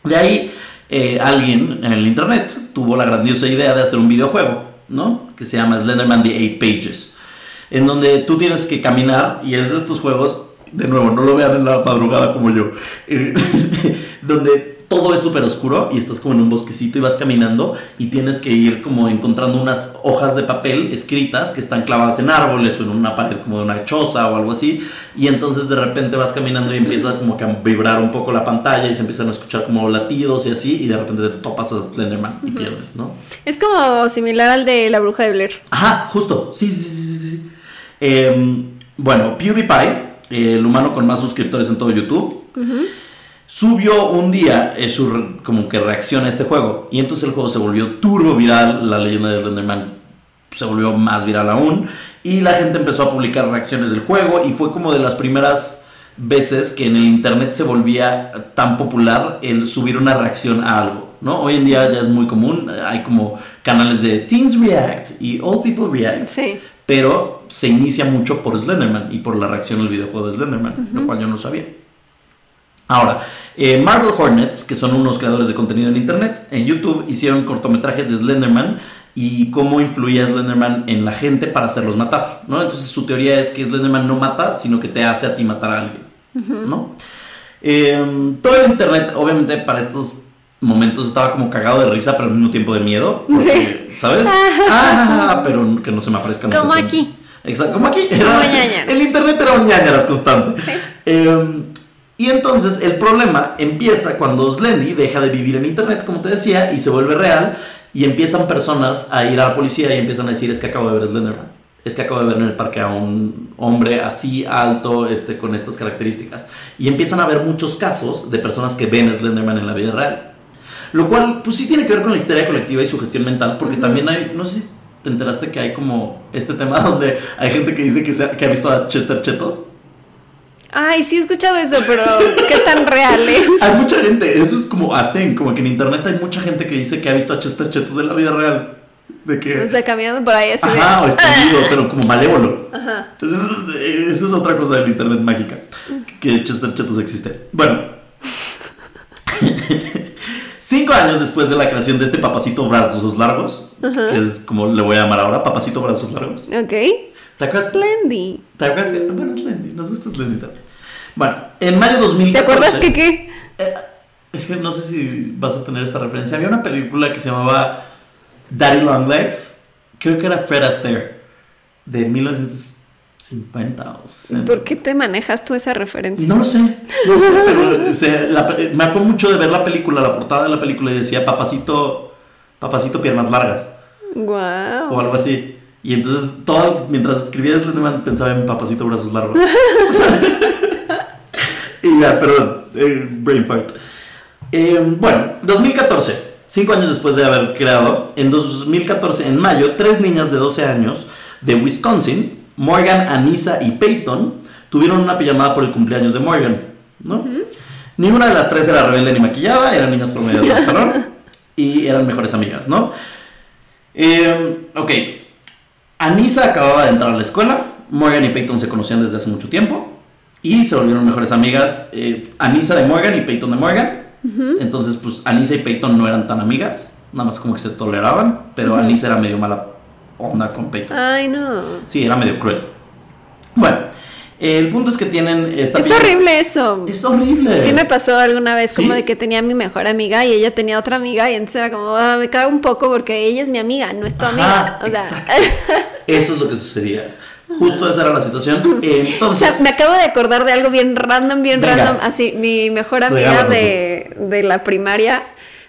De ahí, eh, alguien en el internet tuvo la grandiosa idea de hacer un videojuego, ¿no? Que se llama Slenderman The Eight Pages. En donde tú tienes que caminar, y es de estos juegos, de nuevo, no lo vean en la madrugada como yo, donde todo es súper oscuro y estás como en un bosquecito y vas caminando y tienes que ir como encontrando unas hojas de papel escritas que están clavadas en árboles o en una pared como de una choza o algo así y entonces de repente vas caminando y empieza como que a vibrar un poco la pantalla y se empiezan a escuchar como latidos y así y de repente te topas a Slenderman y pierdes, ¿no? Es como similar al de la bruja de Blair. Ajá, justo. Sí, sí, sí, Em, bueno, PewDiePie, eh, el humano con más suscriptores en todo YouTube, subió un día eh, su como que reacción a este juego. Y entonces el juego se volvió turbo viral. La leyenda de Slenderman se volvió más viral aún. Y la gente empezó a publicar reacciones del juego. Y fue como de las primeras veces que en el internet se volvía tan popular el subir una reacción a algo. ¿no? Hoy en día ya es muy común. Hay como canales de Teens React y Old People React Sí. Pero se inicia mucho por Slenderman y por la reacción al videojuego de Slenderman, lo cual yo no sabía. Ahora, eh, Marvel Hornets, que son unos creadores de contenido en internet, en YouTube hicieron cortometrajes de Slenderman y cómo influía Slenderman en la gente para hacerlos matar, ¿no? Entonces su teoría es que Slenderman no mata, sino que te hace a ti matar a alguien, ¿no? Eh, todo el internet, obviamente, para estos momentos estaba como cagado de risa, pero al mismo tiempo de miedo, porque, ¿sabes? Ah, pero que no se me aparezcan. Como aquí. Exacto, como aquí. Como ñañaras. El internet era un ñañaras constante. Sí. Eh, y entonces el problema empieza cuando Slendy deja de vivir en internet, como te decía, y se vuelve real, y empiezan personas a ir a la policía y empiezan a decir, es que acabo de ver a Slenderman. Es que acabo de ver en el parque a un hombre así alto, este, con estas características. Y empiezan a haber muchos casos de personas que ven a Slenderman en la vida real. Lo cual, pues sí tiene que ver con la histeria colectiva y su gestión mental, porque también hay, no sé si te enteraste que hay como este tema donde hay gente que dice que, se ha, que ha visto a Chester Chetos. Ay, sí he escuchado eso, pero ¿qué tan real es? Hay mucha gente, eso es como a thing, como que en internet hay mucha gente que dice que ha visto a Chester Chetos en la vida real. De que. O sea, caminando por ahí así de- Ajá, o escondido, pero como malévolo. Ajá. Entonces, eso es otra cosa del internet mágica. Que Chester Chetos existe. Bueno. Cinco años después de la creación de este papacito brazos largos, que es como le voy a llamar ahora, papacito brazos largos. Ok. ¿Te acuerdas? Slendy. ¿Te acuerdas que- Bueno, Slendy, nos gusta Slendy también. Bueno, en mayo de 2014. ¿Te acuerdas que qué? Eh, es que no sé si vas a tener esta referencia. Había una película que se llamaba Daddy Long Legs. Creo que era Fred Astaire. De 1950 o 60. ¿Por qué te manejas tú esa referencia? No lo sé, no lo sé, pero o la pe- me acuerdo mucho de ver la película, la portada de la película y decía papacito, papacito piernas largas o Wow. algo así. Y entonces todo, mientras escribía Slenderman pensaba en papacito brazos largos. y ya, perdón, eh, brain fart. Eh, bueno, 2014, cinco años después de haber creado, en 2014, en mayo, tres niñas de 12 años de Wisconsin, Morgan, Anissa y Peyton, tuvieron una pijamada por el cumpleaños de Morgan, ¿no? Ninguna de las tres era rebelde ni maquillada, eran niñas promedio del salón y eran mejores amigas, ¿no? Eh, ok, Anissa acababa de entrar a la escuela, Morgan y Peyton se conocían desde hace mucho tiempo y se volvieron mejores amigas. Eh, Anissa de Morgan y Peyton de Morgan. Entonces, pues Anissa y Peyton no eran tan amigas, nada más como que se toleraban, pero Anissa era medio mala onda con Peyton. Ay, no. Sí, era medio cruel. Bueno, el punto es que tienen esta Es horrible eso. Es horrible. Sí me pasó alguna vez como de que tenía a mi mejor amiga y ella tenía otra amiga y entonces era como, ah, me cago un poco porque ella es mi amiga, no es tu Ajá, amiga. O sea, exacto. Eso es lo que sucedía. Justo esa era la situación. o Entonces, sea, me acabo de acordar de algo bien random, bien Venga. random. Así, mi mejor amiga de, de la primaria,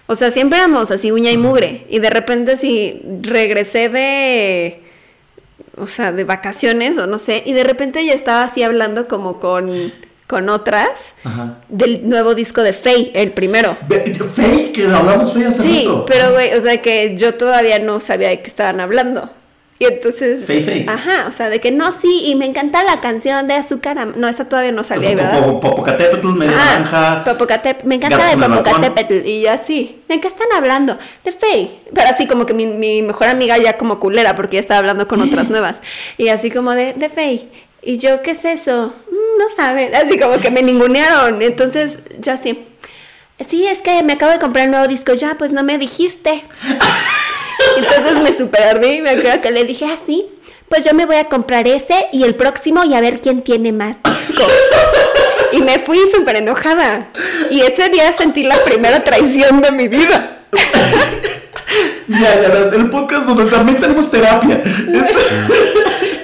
o sea, siempre éramos así uña y mugre. Y de repente así regresé de, o sea, de vacaciones o no sé, y de repente ella estaba así hablando como con, con otras Ajá. del nuevo disco de Faye, el primero. Fake, que hablamos fake hace Sí, rato. pero güey, o sea que yo todavía no sabía de qué estaban hablando. Y entonces. Fey, fey. Ajá, o sea, de que no, sí, y me encanta la canción de Azúcar. No, esa todavía no salía ahí, ¿verdad? Popo- Popocatépetl, media naranja. Popocatép- me encanta de. Popocatépetl. Y yo así, ¿de qué están hablando? De Faye. Pero así como que mi, mi mejor amiga ya como culera, porque ya estaba hablando con otras nuevas. Y así como de, de Faye. Y yo, ¿qué es eso? "Mm, no saben. Así como que me ningunearon. Entonces, yo así. Sí, es que me acabo de comprar el nuevo disco. Ya, pues no me dijiste. Entonces me super ardí. Me acuerdo que le dije así. pues yo me voy a comprar ese y el próximo y a ver quién tiene más discos. Y me fui súper enojada. Y ese día sentí la primera traición de mi vida. Ya, ya, el podcast donde también tenemos terapia.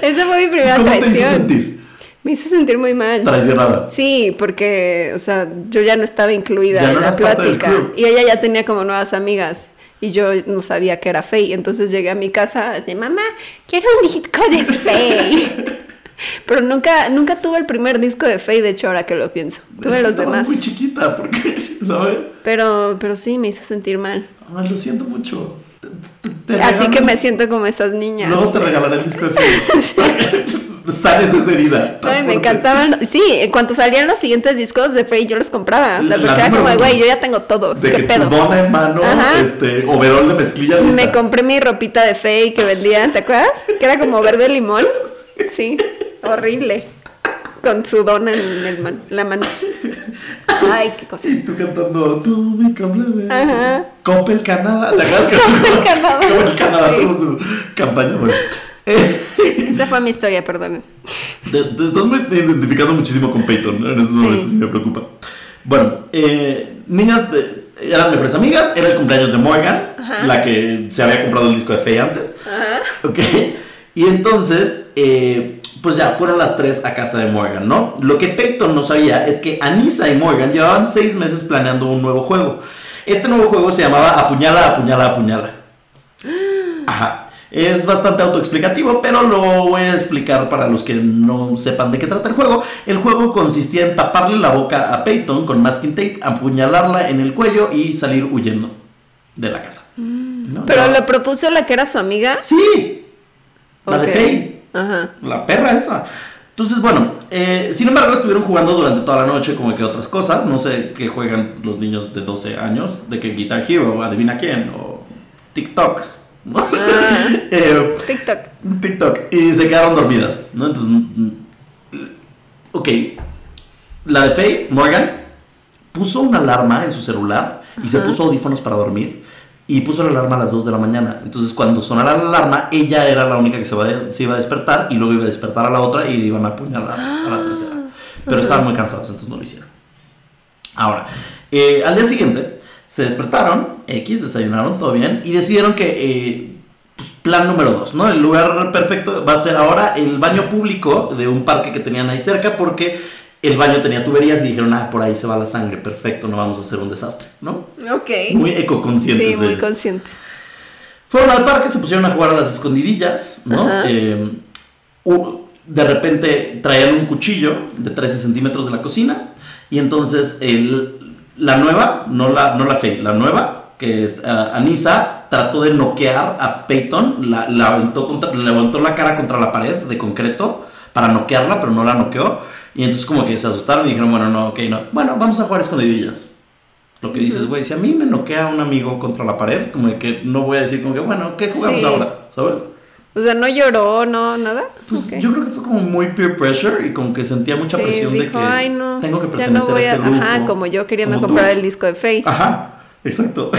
Esa fue mi primera ¿Cómo te hizo traición. sentir? Me hizo sentir muy mal. Traicionada. Sí, porque, o sea, yo ya no estaba incluida Ya no en la plática. Y ella ya tenía como nuevas amigas. Y yo no sabía que era Faye. Entonces llegué a mi casa de mamá, quiero un disco de Faye. Pero nunca, nunca tuve el primer disco de Faye, de hecho, ahora que lo pienso. Tuve los demás. muy chiquita, porque, ¿sabes? Pero, pero sí, me hizo sentir mal. Ay, lo siento mucho. Te- te- te Así que me siento como esas niñas. Luego te regalaré el disco de Faye. Sales esa herida. Ay, me encantaban. Sí, en cuanto salían los siguientes discos de Frey, yo los compraba. O sea, porque era como, güey, yo ya tengo todos. De ¿Qué que pedo? dona en mano, Ajá. este, overol de mezclilla lista. Me compré mi ropita de Faye que vendían, ¿te acuerdas? Que era como verde limón. Sí, horrible. Con su dona en el man- la mano. Ay, qué cosa. Y tú cantando, tú me complementas. Ajá. Coppel Canadá. ¿Te acuerdas que Coppel Canadá. Coppel Canadá tuvo su campaña? Bueno. Esa fue mi historia, perdón. Te, te estás identificando muchísimo con Peyton en esos Sí. momentos y me preocupa. Bueno, eh, niñas eh, eran mejores amigas, era el cumpleaños de Morgan, Ajá. la que se había comprado el disco de Faye antes. Ajá. Ok. Y entonces, eh, pues ya fueron las tres a casa de Morgan, ¿no? Lo que Peyton no sabía es que Anissa y Morgan llevaban seis meses planeando un nuevo juego. Este nuevo juego se llamaba Apuñala, Apuñala, Apuñala. Ajá. Es bastante autoexplicativo, pero lo voy a explicar para los que no sepan de qué trata el juego. El juego consistía en taparle la boca a Peyton con masking tape, apuñalarla en el cuello y salir huyendo de la casa. ¿No? Pero Ya- lo propuso la que era su amiga. Sí, la de. Faye. Ajá. La perra esa. Entonces, bueno, eh, sin embargo, estuvieron jugando durante toda la noche como que otras cosas. No sé qué juegan los niños de 12 años, de que Guitar Hero, adivina quién, o TikTok. Ah. Eh, TikTok. TikTok. Y se quedaron dormidas, ¿no? Entonces, mm, ok. La de Faye, Morgan, puso una alarma en su celular y se puso audífonos para dormir. Y puso la alarma a las 2 de la mañana. Entonces, cuando sonara la alarma, ella era la única que se, va- se iba a despertar y luego iba a despertar a la otra y le iban a apuñalar a la tercera. Pero estaban muy cansados, entonces no lo hicieron. Ahora, eh, al día siguiente se despertaron, X, desayunaron, todo bien, y decidieron que, eh, pues, plan número dos, ¿no? El lugar perfecto va a ser ahora el baño público de un parque que tenían ahí cerca porque el baño tenía tuberías y dijeron, ah, por ahí se va la sangre, perfecto, no vamos a hacer un desastre, ¿no? Ok. Muy ecoconscientes. sí, muy ellos. conscientes. Fueron al parque, se pusieron a jugar a las escondidillas, ¿no? Eh, de repente traían un cuchillo de 13 centímetros de la cocina y entonces el- la nueva, no la, no la Faye, la nueva, que es ah, Anisa, trató de noquear a Peyton, la, la aventó contra, le levantó la cara contra la pared de concreto para noquearla, pero no la noqueó. Y entonces como que se asustaron y dijeron, bueno, no, ok, no. Bueno, vamos a jugar escondidillas. Lo que dices, güey, si a mí me noquea un amigo contra la pared, como que no voy a decir como que, bueno, ¿qué jugamos Sí. ahora? ¿Sabes? O sea, no lloró, no, nada. Pues yo creo que fue como muy peer pressure y como que sentía mucha Sí, presión de que Ay, no, tengo que pertenecer no voy a a, este grupo. ajá, como yo queriendo como comprar tú. el disco de Faye. Ajá, exacto.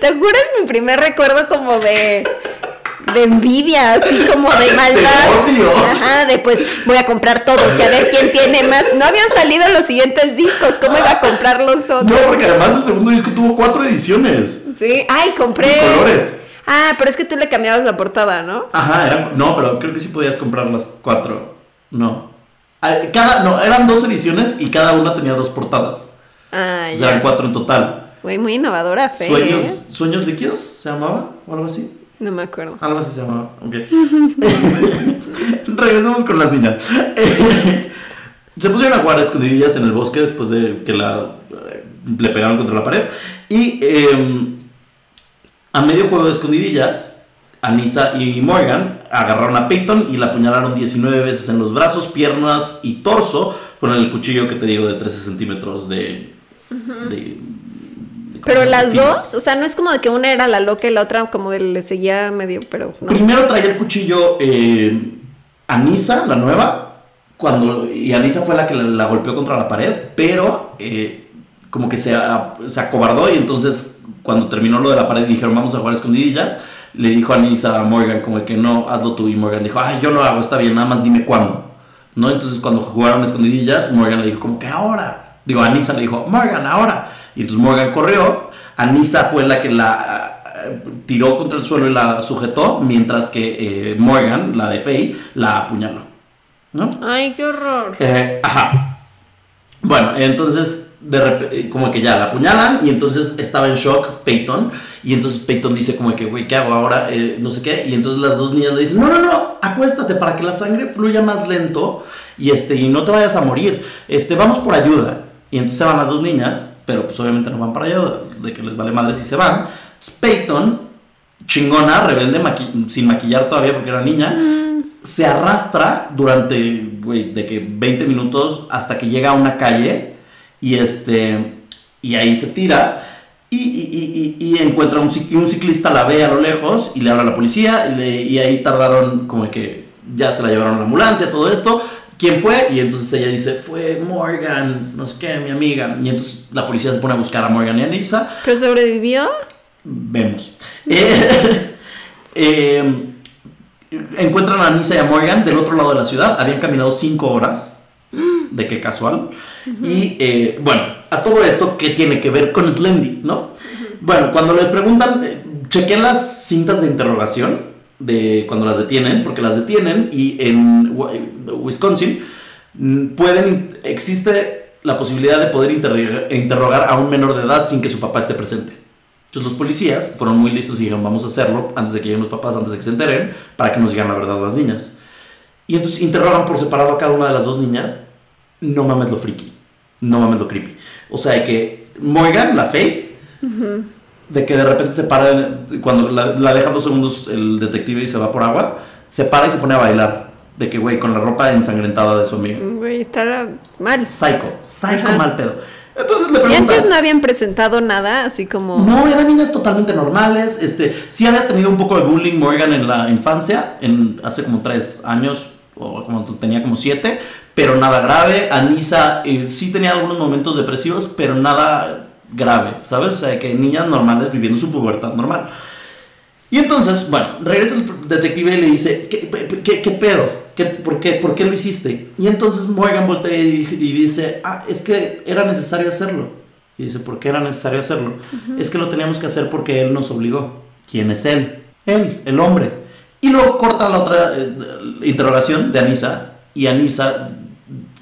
¿Te acuerdas mi primer recuerdo como de de envidia, así como de maldad? odio. Ajá, de pues voy a comprar todos y a ver quién tiene más. No habían salido los siguientes discos, ¿cómo iba a comprar los No, otros? porque además el segundo disco tuvo cuatro ediciones. Sí, ay, compré. Colores. Ah, pero es que tú le cambiabas la portada, ¿no? Ajá, eran, no, pero creo que sí podías comprar las cuatro. No. Ah, Cada, no, eran dos ediciones y cada una tenía dos portadas. Ah, O sea, eran ya. cuatro en total. Güey, muy innovadora. Sueños, ¿eh? Sueños líquidos se llamaba o algo así. No me acuerdo. Algo así se llamaba. Ok. Regresemos con las niñas. se pusieron a jugar a escondidillas en el bosque después de que la, eh, le pegaron contra la pared. Y eh, a medio juego de escondidillas, Anissa y Morgan agarraron a Peyton y la apuñalaron 19 veces en los brazos, piernas y torso con el cuchillo que te digo de 13 centímetros de. de- de- Pero las dos, o sea, no es como de que una era la loca y la otra como de le seguía medio, pero no. Primero traía el cuchillo eh, Anisa, la nueva, cuando, y Anisa fue la que la, la golpeó contra la pared, pero eh, como que se, a- se acobardó y entonces cuando terminó lo de la pared dijeron vamos a jugar escondidillas, le dijo Anisa a Morgan como que no, hazlo tú y Morgan dijo, ay yo lo hago, está bien, nada más dime cuándo. ¿No? Entonces cuando jugaron escondidillas, Morgan le dijo como que ahora. Digo, Anisa le dijo, Morgan, ahora. Y entonces Morgan corrió, Anisa fue la que la eh, tiró contra el suelo y la sujetó, mientras que eh, Morgan, la de Faye, la apuñaló. ¿No? Ay, qué horror. Eh, ajá. Bueno, entonces, de repente, como que ya la apuñalan y entonces estaba en shock Peyton. Y entonces Peyton dice como que, güey, ¿qué hago ahora? Eh, no sé qué. Y entonces las dos niñas le dicen, no, no, no, acuéstate para que la sangre fluya más lento y, este, y no te vayas a morir. Este, vamos por ayuda. Y entonces se van las dos niñas, pero pues obviamente no van para ayuda, de que les vale madre si se van. Entonces Peyton, chingona, rebelde, maqui- sin maquillar todavía porque era niña, se arrastra durante, güey, de que 20 minutos hasta que llega a una calle y este y ahí se tira y, y- y- y- y encuentra un, un ciclista la ve a lo lejos y le habla a la policía y, le- y ahí tardaron como que ya se la llevaron a la ambulancia, todo esto. ¿Quién fue? Y entonces ella dice, fue Morgan, no sé qué, mi amiga. Y entonces la policía se pone a buscar a Morgan y a Anissa. ¿Pero sobrevivió? Vemos. Eh, eh, encuentran a Anissa y a Morgan del otro lado de la ciudad. Habían caminado cinco horas. De qué casual. Y eh, bueno, a todo esto, ¿qué tiene que ver con Slendy? ¿No? Bueno, cuando les preguntan, eh, chequé las cintas de interrogación de cuando las detienen, porque las detienen y en Wisconsin mm, pueden, existe la posibilidad de poder interrogar, interrogar a un menor de edad sin que su papá esté presente. Entonces los policías fueron muy listos y dijeron, vamos a hacerlo antes de que lleguen los papás, antes de que se enteren, para que nos digan la verdad las niñas. Y entonces interrogan por separado a cada una de las dos niñas. No mames lo friki. No mames lo creepy. O sea, de que Morgan, la Faye, de que de repente se para, cuando la, la deja dos segundos el detective y se va por agua, se para y se pone a bailar. De que, güey, con la ropa ensangrentada de su amiga. Güey, está mal. Psycho, psycho Ajá. mal pedo. Entonces le Y pregunta. antes no habían presentado nada, así como... No, eran niñas totalmente normales. Este, sí había tenido un poco de bullying Morgan en la infancia, en, hace como tres años, o como tenía como siete, pero nada grave. Anisa eh, sí tenía algunos momentos depresivos, pero nada grave, ¿sabes? O sea, que niñas normales viviendo su pubertad normal. Y entonces, bueno, regresa el detective y le dice, ¿qué, qué- qué- pedo? ¿Qué, por, qué, ¿Por qué lo hiciste? Y entonces Morgan voltea y, y dice, ah, es que era necesario hacerlo. Y dice, ¿por qué era necesario hacerlo? Es que lo teníamos que hacer porque él nos obligó. ¿Quién es él? Él, el hombre. Y luego corta la otra eh, interrogación de Anisa. Y Anisa,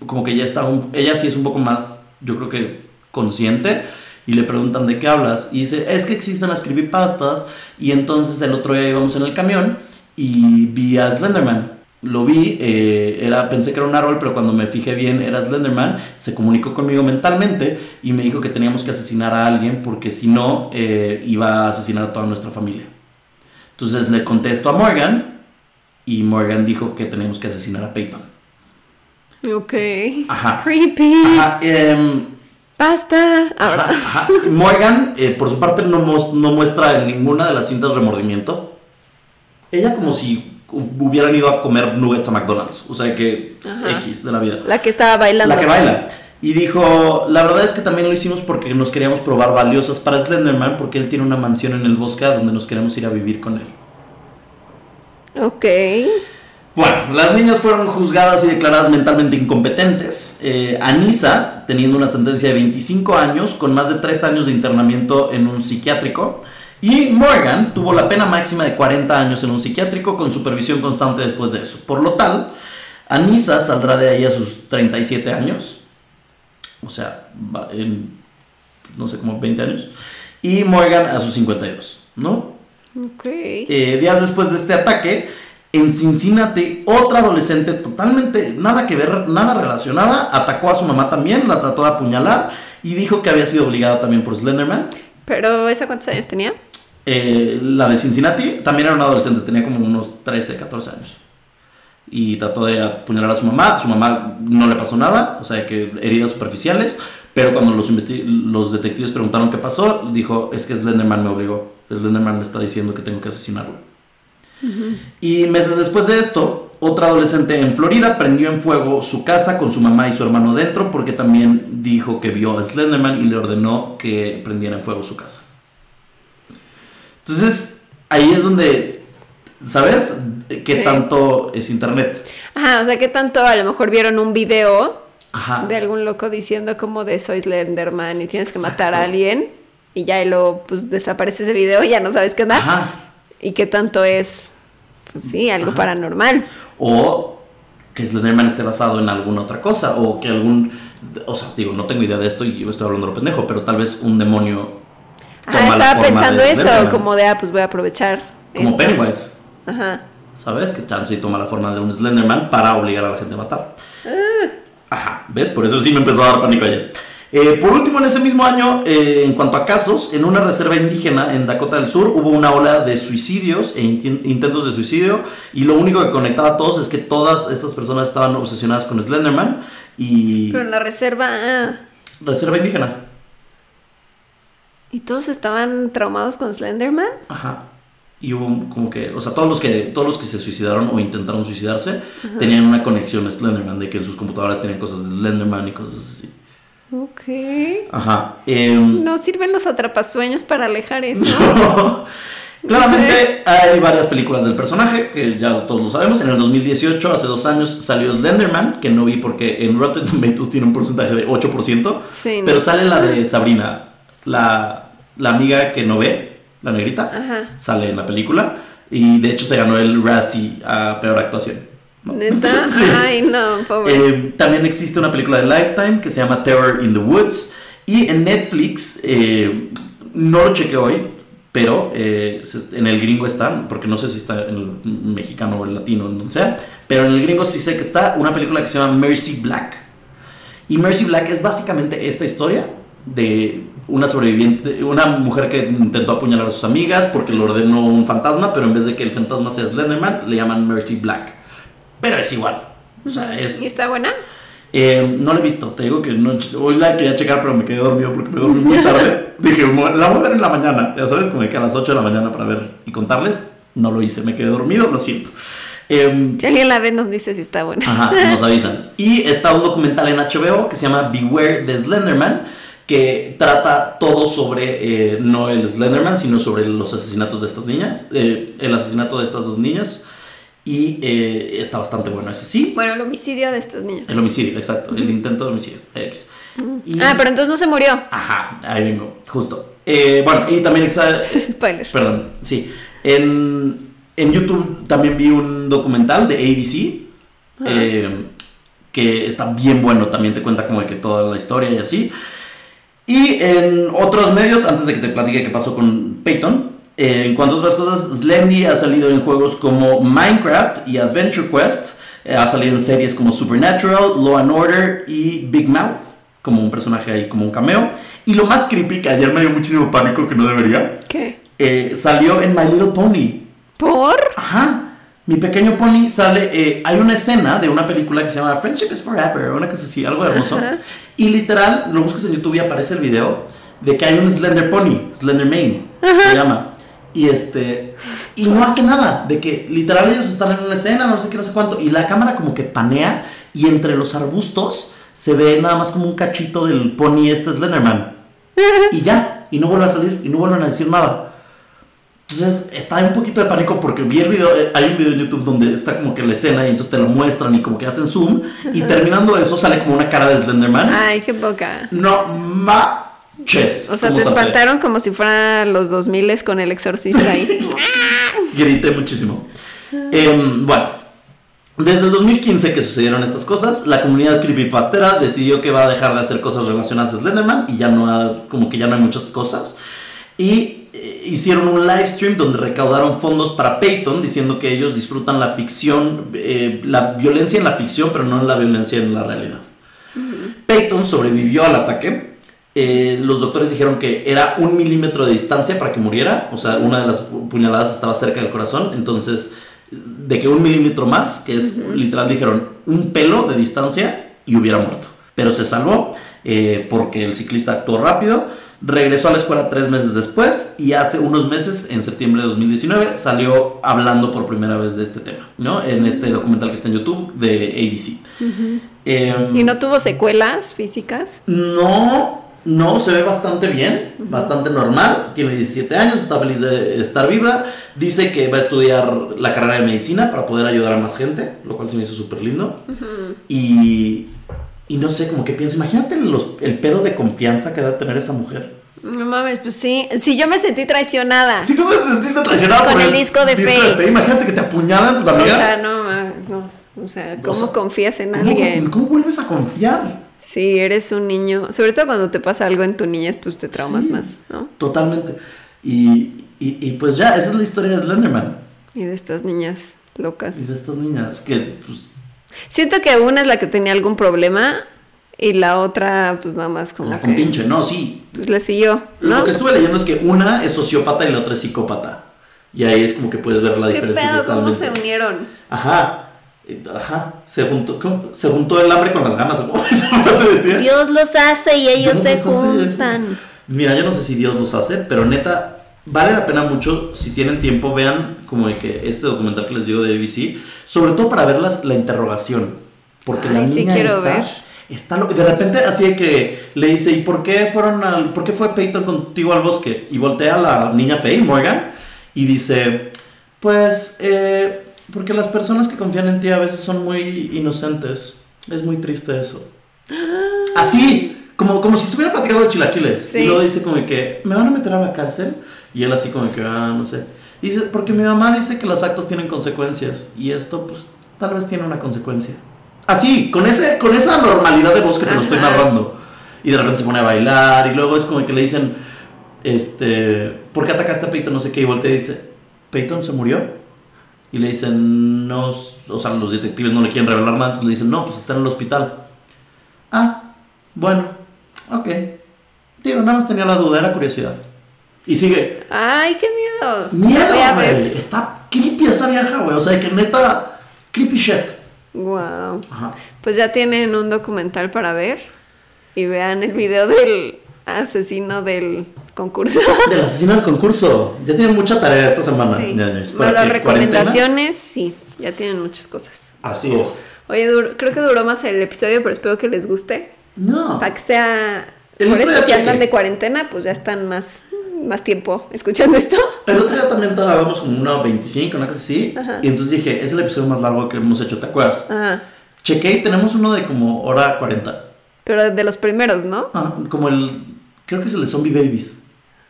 como que ya está, ella sí es un poco más, yo creo que consciente. Y le preguntan de qué hablas. Y dice, es que existen las creepypastas. Y entonces el otro día íbamos en el camión y vi a Slenderman. Lo vi, eh, era, pensé que era un árbol, pero cuando me fijé bien era Slenderman. Se comunicó conmigo mentalmente y me dijo que teníamos que asesinar a alguien porque si no eh, iba a asesinar a toda nuestra familia. Entonces le contesto a Morgan y Morgan dijo que teníamos que asesinar a Peyton. Ok. Ajá. Creepy. Ajá, em, Basta. Ahora. Ajá. Morgan, eh, por su parte, no, muestra en ninguna de las cintas remordimiento. Ella como si hubieran ido a comer nuggets a McDonald's. O sea que Ajá. X de la vida. La que estaba bailando. La que baila. Y dijo, la verdad es que también lo hicimos porque nos queríamos probar valiosas para Slenderman porque él tiene una mansión en el bosque a donde nos queremos ir a vivir con él. Ok. Bueno, las niñas fueron juzgadas y declaradas mentalmente incompetentes. Eh, Anisa, teniendo una sentencia de 25 años, con más de 3 años de internamiento en un psiquiátrico. Y Morgan tuvo la pena máxima de 40 años en un psiquiátrico con supervisión constante después de eso. Por lo tal, Anisa saldrá de ahí a sus 37 años. O sea, en, no sé, como 20 años. Y Morgan a sus 52, ¿no? Ok. Eh, días después de este ataque, en Cincinnati, otra adolescente totalmente nada que ver, nada relacionada, atacó a su mamá también, la trató de apuñalar y dijo que había sido obligada también por Slenderman. Pero, ¿esa cuántos años tenía? Eh, la de Cincinnati también era una adolescente, tenía como unos 13, 14 años. Y trató de apuñalar a su mamá. Su mamá no le pasó nada, o sea, que heridas superficiales. Pero cuando los, los detectives preguntaron qué pasó, dijo: Es que Slenderman me obligó. Slenderman me está diciendo que tengo que asesinarlo. Y meses después de esto, otra adolescente en Florida prendió en fuego su casa con su mamá y su hermano dentro porque también dijo que vio a Slenderman y le ordenó que prendiera en fuego su casa. Entonces, ahí es donde, ¿sabes? ¿Qué Sí. tanto es internet? Ajá, o sea, ¿qué tanto a lo mejor vieron un video Ajá. de algún loco diciendo como de soy Slenderman y tienes que matar a alguien y ya y luego pues desaparece ese video y ya no sabes qué onda? Ajá. ¿Y qué tanto es, pues sí, algo Ajá. paranormal? O que Slenderman esté basado en alguna otra cosa. O que algún. O sea, digo, no tengo idea de esto y yo estoy hablando de lo pendejo, pero tal vez un demonio. Toma la estaba forma pensando de eso, como de, ah, pues voy a aprovechar. Como esto. Pennywise. Ajá. ¿Sabes? Que Chansey toma la forma de un Slenderman para obligar a la gente a matar. Ah. Ajá, ¿ves? Por eso sí me empezó a dar pánico ayer. Eh, por último, en ese mismo año, eh, en cuanto a casos, en una reserva indígena en Dakota del Sur hubo una ola de suicidios e intentos de suicidio y lo único que conectaba a todos es que todas estas personas estaban obsesionadas con Slenderman y... Pero en la reserva, ah, Reserva indígena. ¿y todos estaban traumados con Slenderman? Ajá. Y hubo como que, o sea, todos los que, todos los que se suicidaron o intentaron suicidarse tenían una conexión a Slenderman, de que en sus computadoras tenían cosas de Slenderman y cosas así. Ok. Ajá. em, No sirven los atrapasueños para alejar eso. Claramente hay varias películas del personaje, que ya todos lo sabemos. En el 2018, hace dos años, salió Slenderman, que no vi porque en Rotten Tomatoes tiene un porcentaje de 8%. Sí, no. Pero sale la de Sabrina, la, la amiga que no ve, la negrita, Ajá. sale en la película. Y de hecho se ganó el Razzie a peor actuación. Sí. Ay, no, pobre. Eh, también existe una película de Lifetime que se llama Terror in the Woods. Y en Netflix, eh, no lo chequé hoy, pero eh, en el gringo está, porque no sé si está en el mexicano o el latino, no sea, pero en el gringo sí sé que está una película que se llama Mercy Black. Y Mercy Black es básicamente esta historia de una sobreviviente, una mujer que intentó apuñalar a sus amigas porque lo ordenó un fantasma, pero en vez de que el fantasma sea Slenderman, le llaman Mercy Black. Pero es igual. O sea, es ¿Y está buena? eh, no la he visto, te digo que no, hoy la quería checar, pero me quedé dormido porque me dormí muy tarde. Dije, "Mo- la voy a ver en la mañana, ya sabes, como que a las 8 de la mañana para ver y contarles. No lo hice, me quedé dormido, lo siento. Em, Si alguien la ve, nos dice si está buena. Ajá, nos avisan. Y está un documental en HBO que se llama Beware the Slenderman, que trata todo sobre, eh, no el Slenderman, sino sobre los asesinatos de estas niñas, eh, el asesinato de estas dos niñas. Y eh, está bastante bueno ese sí. Bueno, el homicidio de estos niños. El homicidio, exacto, el intento de homicidio. X. Y- Ah, pero entonces no se murió. Ajá, ahí vengo, justo. Eh, bueno, y también está... Spoiler. Perdón, sí. En, en YouTube también vi un documental de ABC eh, que está bien bueno, también te cuenta como de que toda la historia y así. Y en otros medios, antes de que te platique qué pasó con Peyton, en cuanto a otras cosas, Slendy ha salido en juegos como Minecraft y Adventure Quest, eh, ha salido en series como Supernatural, Law and Order y Big Mouth, como un personaje ahí, como un cameo. Y lo más creepy, que ayer me dio muchísimo pánico, que no debería, ¿Qué? eh, salió en My Little Pony. ¿Por? Ajá. Mi pequeño pony sale. eh, hay una escena de una película que se llama Friendship is Forever, una cosa así, algo hermoso. Ajá. Y literal, lo buscas en YouTube y aparece el video de que hay un Slender Pony, Slender Mane, se llama. Y este. Y no hace nada. De que literal ellos están en una escena, no sé qué, no sé cuánto. Y la cámara como que panea. Y entre los arbustos se ve nada más como un cachito del pony este Slenderman. Y ya. Y no vuelve a salir. Y no vuelven a decir nada. Entonces está un poquito de pánico porque vi el video, eh, hay un video en YouTube donde está como que la escena y entonces te lo muestran y como que hacen zoom y terminando eso sale como una cara de Slenderman. Ay, qué poca. No manches. O sea, ¿Cómo te espantaron como si fueran los 2000 con el exorcista ahí. Grité muchísimo. Em, bueno, desde el 2015 que sucedieron estas cosas, la comunidad creepypastera decidió que va a dejar de hacer cosas relacionadas a Slenderman y ya no ha- como que ya no hay muchas cosas. Y eh, hicieron un live stream donde recaudaron fondos para Peyton diciendo que ellos disfrutan la ficción, eh, la violencia en la ficción, pero no en la violencia en la realidad. Peyton sobrevivió al ataque. Eh, los doctores dijeron que era un milímetro de distancia para que muriera. O sea, una de las pu- puñaladas estaba cerca del corazón. Entonces, de que un milímetro más, que es literal, dijeron un pelo de distancia y hubiera muerto. Pero se salvó eh, porque el ciclista actuó rápido. Regresó a la escuela tres meses después y hace unos meses, en septiembre de 2019, salió hablando por primera vez de este tema, ¿no? En este documental que está en YouTube de ABC. Em, ¿Y no tuvo secuelas físicas? no, no, se ve bastante bien, bastante normal. Tiene 17 años, está feliz de estar viva. Dice que va a estudiar la carrera de medicina para poder ayudar a más gente, lo cual se me hizo súper lindo. y, y no sé, como que pienso, imagínate los- el pedo de confianza que debe tener esa mujer. No mames, pues sí. Sí, yo me sentí traicionada. Si tú te sentiste traicionada Con por el disco de Faye. imagínate que te apuñalan tus O amigas. sea, no, no. O sea, ¿cómo O sea, confías en ¿Cómo, alguien? ¿Cómo vuelves a confiar? Sí, eres un niño. Sobre todo cuando te pasa algo en tu niñez, pues te traumas Sí. más, ¿no? Totalmente. Y, y, y pues ya, esa es la historia de Slenderman. Y de estas niñas locas. Y de estas niñas que, pues, Siento que una es la que tenía algún problema y la otra, pues nada más como la que compinche, no, sí. pues, le siguió, ¿no? Lo que estuve leyendo es que una es sociópata y la otra es psicópata. Y ahí es como que puedes ver la ¿Qué diferencia pedo? ¿Cómo totalmente. se unieron? Ajá. Ajá. Se juntó, ¿cómo? se juntó el hambre con las ganas. ¿o ¿Cómo esa frase de tía? Dios los hace y ellos Dios se los hace, juntan. Mira, yo no sé si Dios los hace, pero neta, vale la pena mucho. Si tienen tiempo, vean como de que este documental que les digo de ABC, sobre todo para ver las- la interrogación. Porque la Ay, sí niña quiero está, ver. está lo- De repente, así de que le dice, ¿y por qué fueron al, por qué fue Peyton contigo al bosque? Y voltea a la niña Faye, Morgan, y dice, pues, eh, porque las personas que confían en ti a veces son muy inocentes. Es muy triste eso. Así, como, como si estuviera platicando de chilaquiles. Sí. Y luego dice como que, ¿me van a meter a la cárcel? Y él así como que, ah, no sé. Dice, porque mi mamá dice que los actos tienen consecuencias. Y esto, pues, tal vez tiene una consecuencia. Así, con, ese, con esa normalidad de voz que te lo estoy Ajá. narrando. Y de repente se pone a bailar. Y luego es como que le dicen, este, ¿por qué atacaste a Peyton? No sé qué. Y voltea y dice, ¿Peyton se murió? Y le dicen, no, o sea, los detectives no le quieren revelar nada. Entonces le dicen, no, pues está en el hospital. Ah, bueno, ok. Digo, nada más tenía la duda, era curiosidad. Y sigue. Ay, qué miedo. Miedo, güey. Está creepy esa vieja, güey. O sea, que neta, creepy shit. Wow. Ajá. Pues ya tienen un documental para ver y vean el video del asesino del concurso. Del asesino del concurso. Ya tienen mucha tarea esta semana. Sí. ¿Para las recomendaciones, sí, ya tienen muchas cosas. Así es. Oye, creo que duró más el episodio, pero espero que les guste. No. Para que sea... El Por eso si andan de cuarentena, pues ya están más, más tiempo escuchando esto. El otro día también grabamos como una 25, una cosa así. Ajá. Y entonces dije, es el episodio más largo que hemos hecho, ¿te acuerdas? Ajá. Chequé y tenemos uno de como hora 40. Pero de los primeros, ¿no? Ah, como el. Creo que es el de Zombie Babies.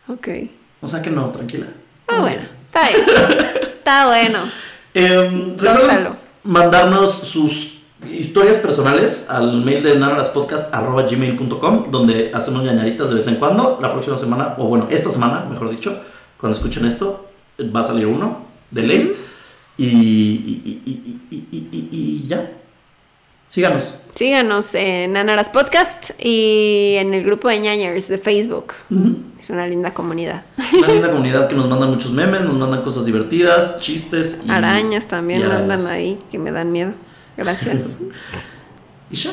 Ok. O sea que no, tranquila. Ah, bueno. Está bien. Está bueno. Eh, recuerden mandarnos sus historias personales al mail de nanaraspodcast.gmail.com donde hacemos ñañaritas de vez en cuando. La próxima semana, o bueno, esta semana, mejor dicho, cuando escuchen esto, va a salir uno de ley. Y, y- y- y ya. Síganos. Síganos en Anaras Podcast y en el grupo de ñañers de Facebook. Es una linda comunidad. Una linda comunidad que nos manda muchos memes, nos mandan cosas divertidas, chistes. y- Arañas también y andan arañas. ahí que me dan miedo. Gracias. Y ya.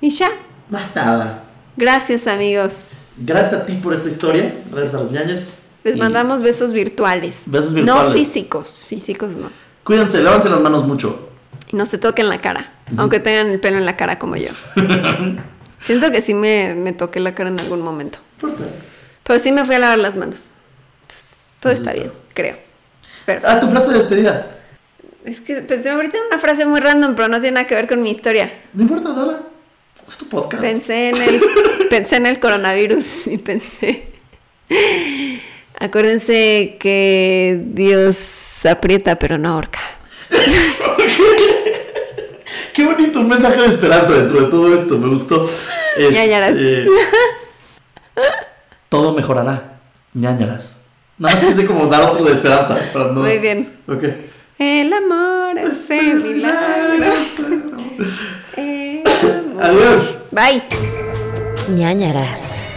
y ya. Más nada. Gracias, amigos. Gracias a ti por esta historia. Gracias a los ñañers. Les Y mandamos besos virtuales. Besos No virtuales. físicos. Físicos no. Cuídense, lávense las manos mucho. No se toquen la cara. Aunque tengan el pelo en la cara como yo. Siento que sí me, me toqué la cara en algún momento. ¿Por qué? Pero sí me fui a lavar las manos. Entonces, todo está bien, creo. Espero. Ah, tu frase de despedida. Es que pensé ahorita en una frase muy random, pero no tiene nada que ver con mi historia. No importa, dala. Es tu podcast. Pensé en el, pensé en el coronavirus y pensé. Acuérdense que Dios aprieta pero no ahorca. Qué bonito, un mensaje de esperanza dentro de todo esto. Me gustó. Es, Ñañaras. eh, todo mejorará. ñañaras. Nada más quise como dar otro de esperanza. para no- Muy bien. Ok. El amor es el milagro. El amor. Adiós. Bye. ñañaras.